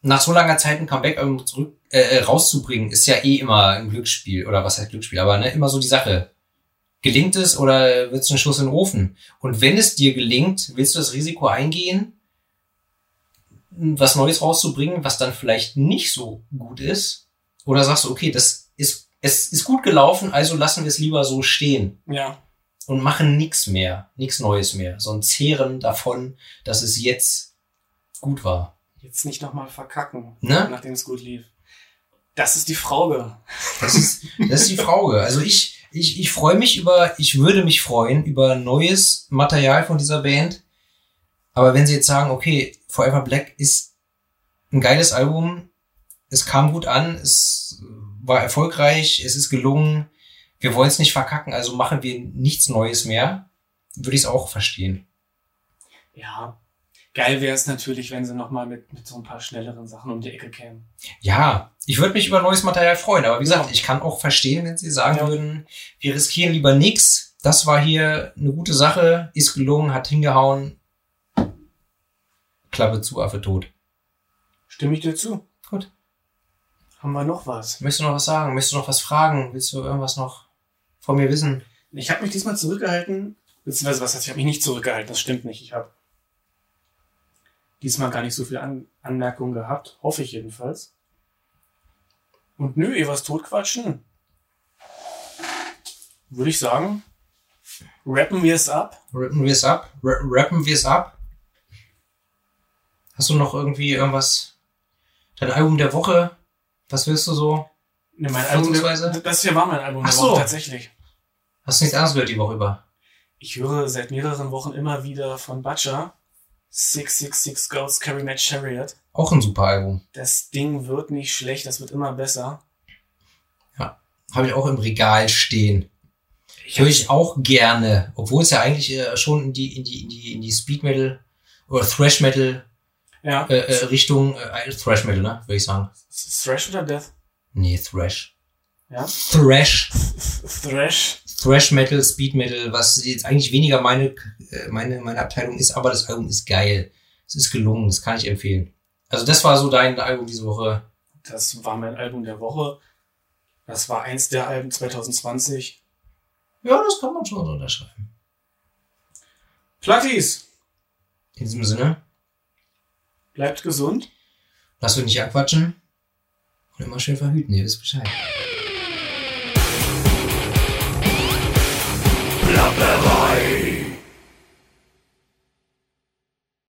A: nach so langer Zeit ein Comeback-Album zurück, äh, rauszubringen, ist ja eh immer ein Glücksspiel. Oder was heißt Glücksspiel? Aber ne, immer so die Sache. Gelingt es oder wird es ein Schuss in den Ofen? Und wenn es dir gelingt, willst du das Risiko eingehen, was Neues rauszubringen, was dann vielleicht nicht so gut ist? Oder sagst du, okay, das ist, es ist gut gelaufen, also lassen wir es lieber so stehen
B: Ja.
A: und machen nichts mehr, nichts Neues mehr, sondern zehren davon, dass es jetzt gut war.
B: Jetzt nicht nochmal verkacken,
A: Ne?
B: nachdem es gut lief. Das ist die Frage.
A: Das ist, das ist die Frage. Also ich, ich, ich freue mich über, ich würde mich freuen über neues Material von dieser Band. Aber wenn sie jetzt sagen, okay, Forever Black ist ein geiles Album, es kam gut an, es war erfolgreich, es ist gelungen, wir wollen es nicht verkacken, also machen wir nichts Neues mehr, würde ich es auch verstehen.
B: Ja. Geil wäre es natürlich, wenn sie nochmal mit, mit so ein paar schnelleren Sachen um die Ecke kämen.
A: Ja, ich würde mich über neues Material freuen, aber wie gesagt,
B: Ja.
A: ich kann auch verstehen, wenn sie sagen
B: Ja.
A: würden, wir riskieren lieber nix. Das war hier eine gute Sache, ist gelungen, hat hingehauen. Klappe zu, Affe tot.
B: Stimme ich dir zu. Haben wir noch was?
A: Möchtest du noch was sagen? Möchtest du noch was fragen? Willst du irgendwas noch von mir wissen?
B: Ich habe mich diesmal zurückgehalten, beziehungsweise was heißt, ich habe mich nicht zurückgehalten, das stimmt nicht. Ich habe diesmal gar nicht so viel An Anmerkungen gehabt, hoffe ich jedenfalls. Und nö, ihr was totquatschen. Würde ich sagen, rappen wir es ab.
A: Rappen wir es ab? Ra rappen wir es ab? Hast du noch irgendwie irgendwas? Dein Album der Woche? Was willst du so?
B: Ne, mein Album, das hier war mein Album der
A: Ach
B: Woche
A: so.
B: tatsächlich.
A: Hast du nichts anderes gehört die Woche über?
B: Ich höre seit mehreren Wochen immer wieder von Butcher 666 Ghosts Carry Match Chariot.
A: Auch ein super Album.
B: Das Ding wird nicht schlecht, das wird immer besser.
A: Habe ich auch im Regal stehen. Höre ich auch gerne, obwohl es ja eigentlich äh, schon in die, in die, in die, in die Speed Metal oder Thrash Metal
B: Ja.
A: äh, äh, Richtung, äh, Thrash Metal, ne, würde ich sagen.
B: Thrash oder Death?
A: Nee, Thrash.
B: Ja.
A: Thrash.
B: Thrash.
A: Thrash Metal, Speed Metal, was jetzt eigentlich weniger meine, äh, meine, meine Abteilung ist, aber das Album ist geil. Es ist gelungen, das kann ich empfehlen. Also das war so dein Album diese Woche.
B: Das war mein Album der Woche. Das war eins der Alben 2020.
A: Ja, das kann man schon unterschreiben.
B: Platties,
A: In diesem Sinne,
B: bleibt gesund.
A: lasst euch nicht abquatschen und immer schön verhüten, ihr wisst Bescheid.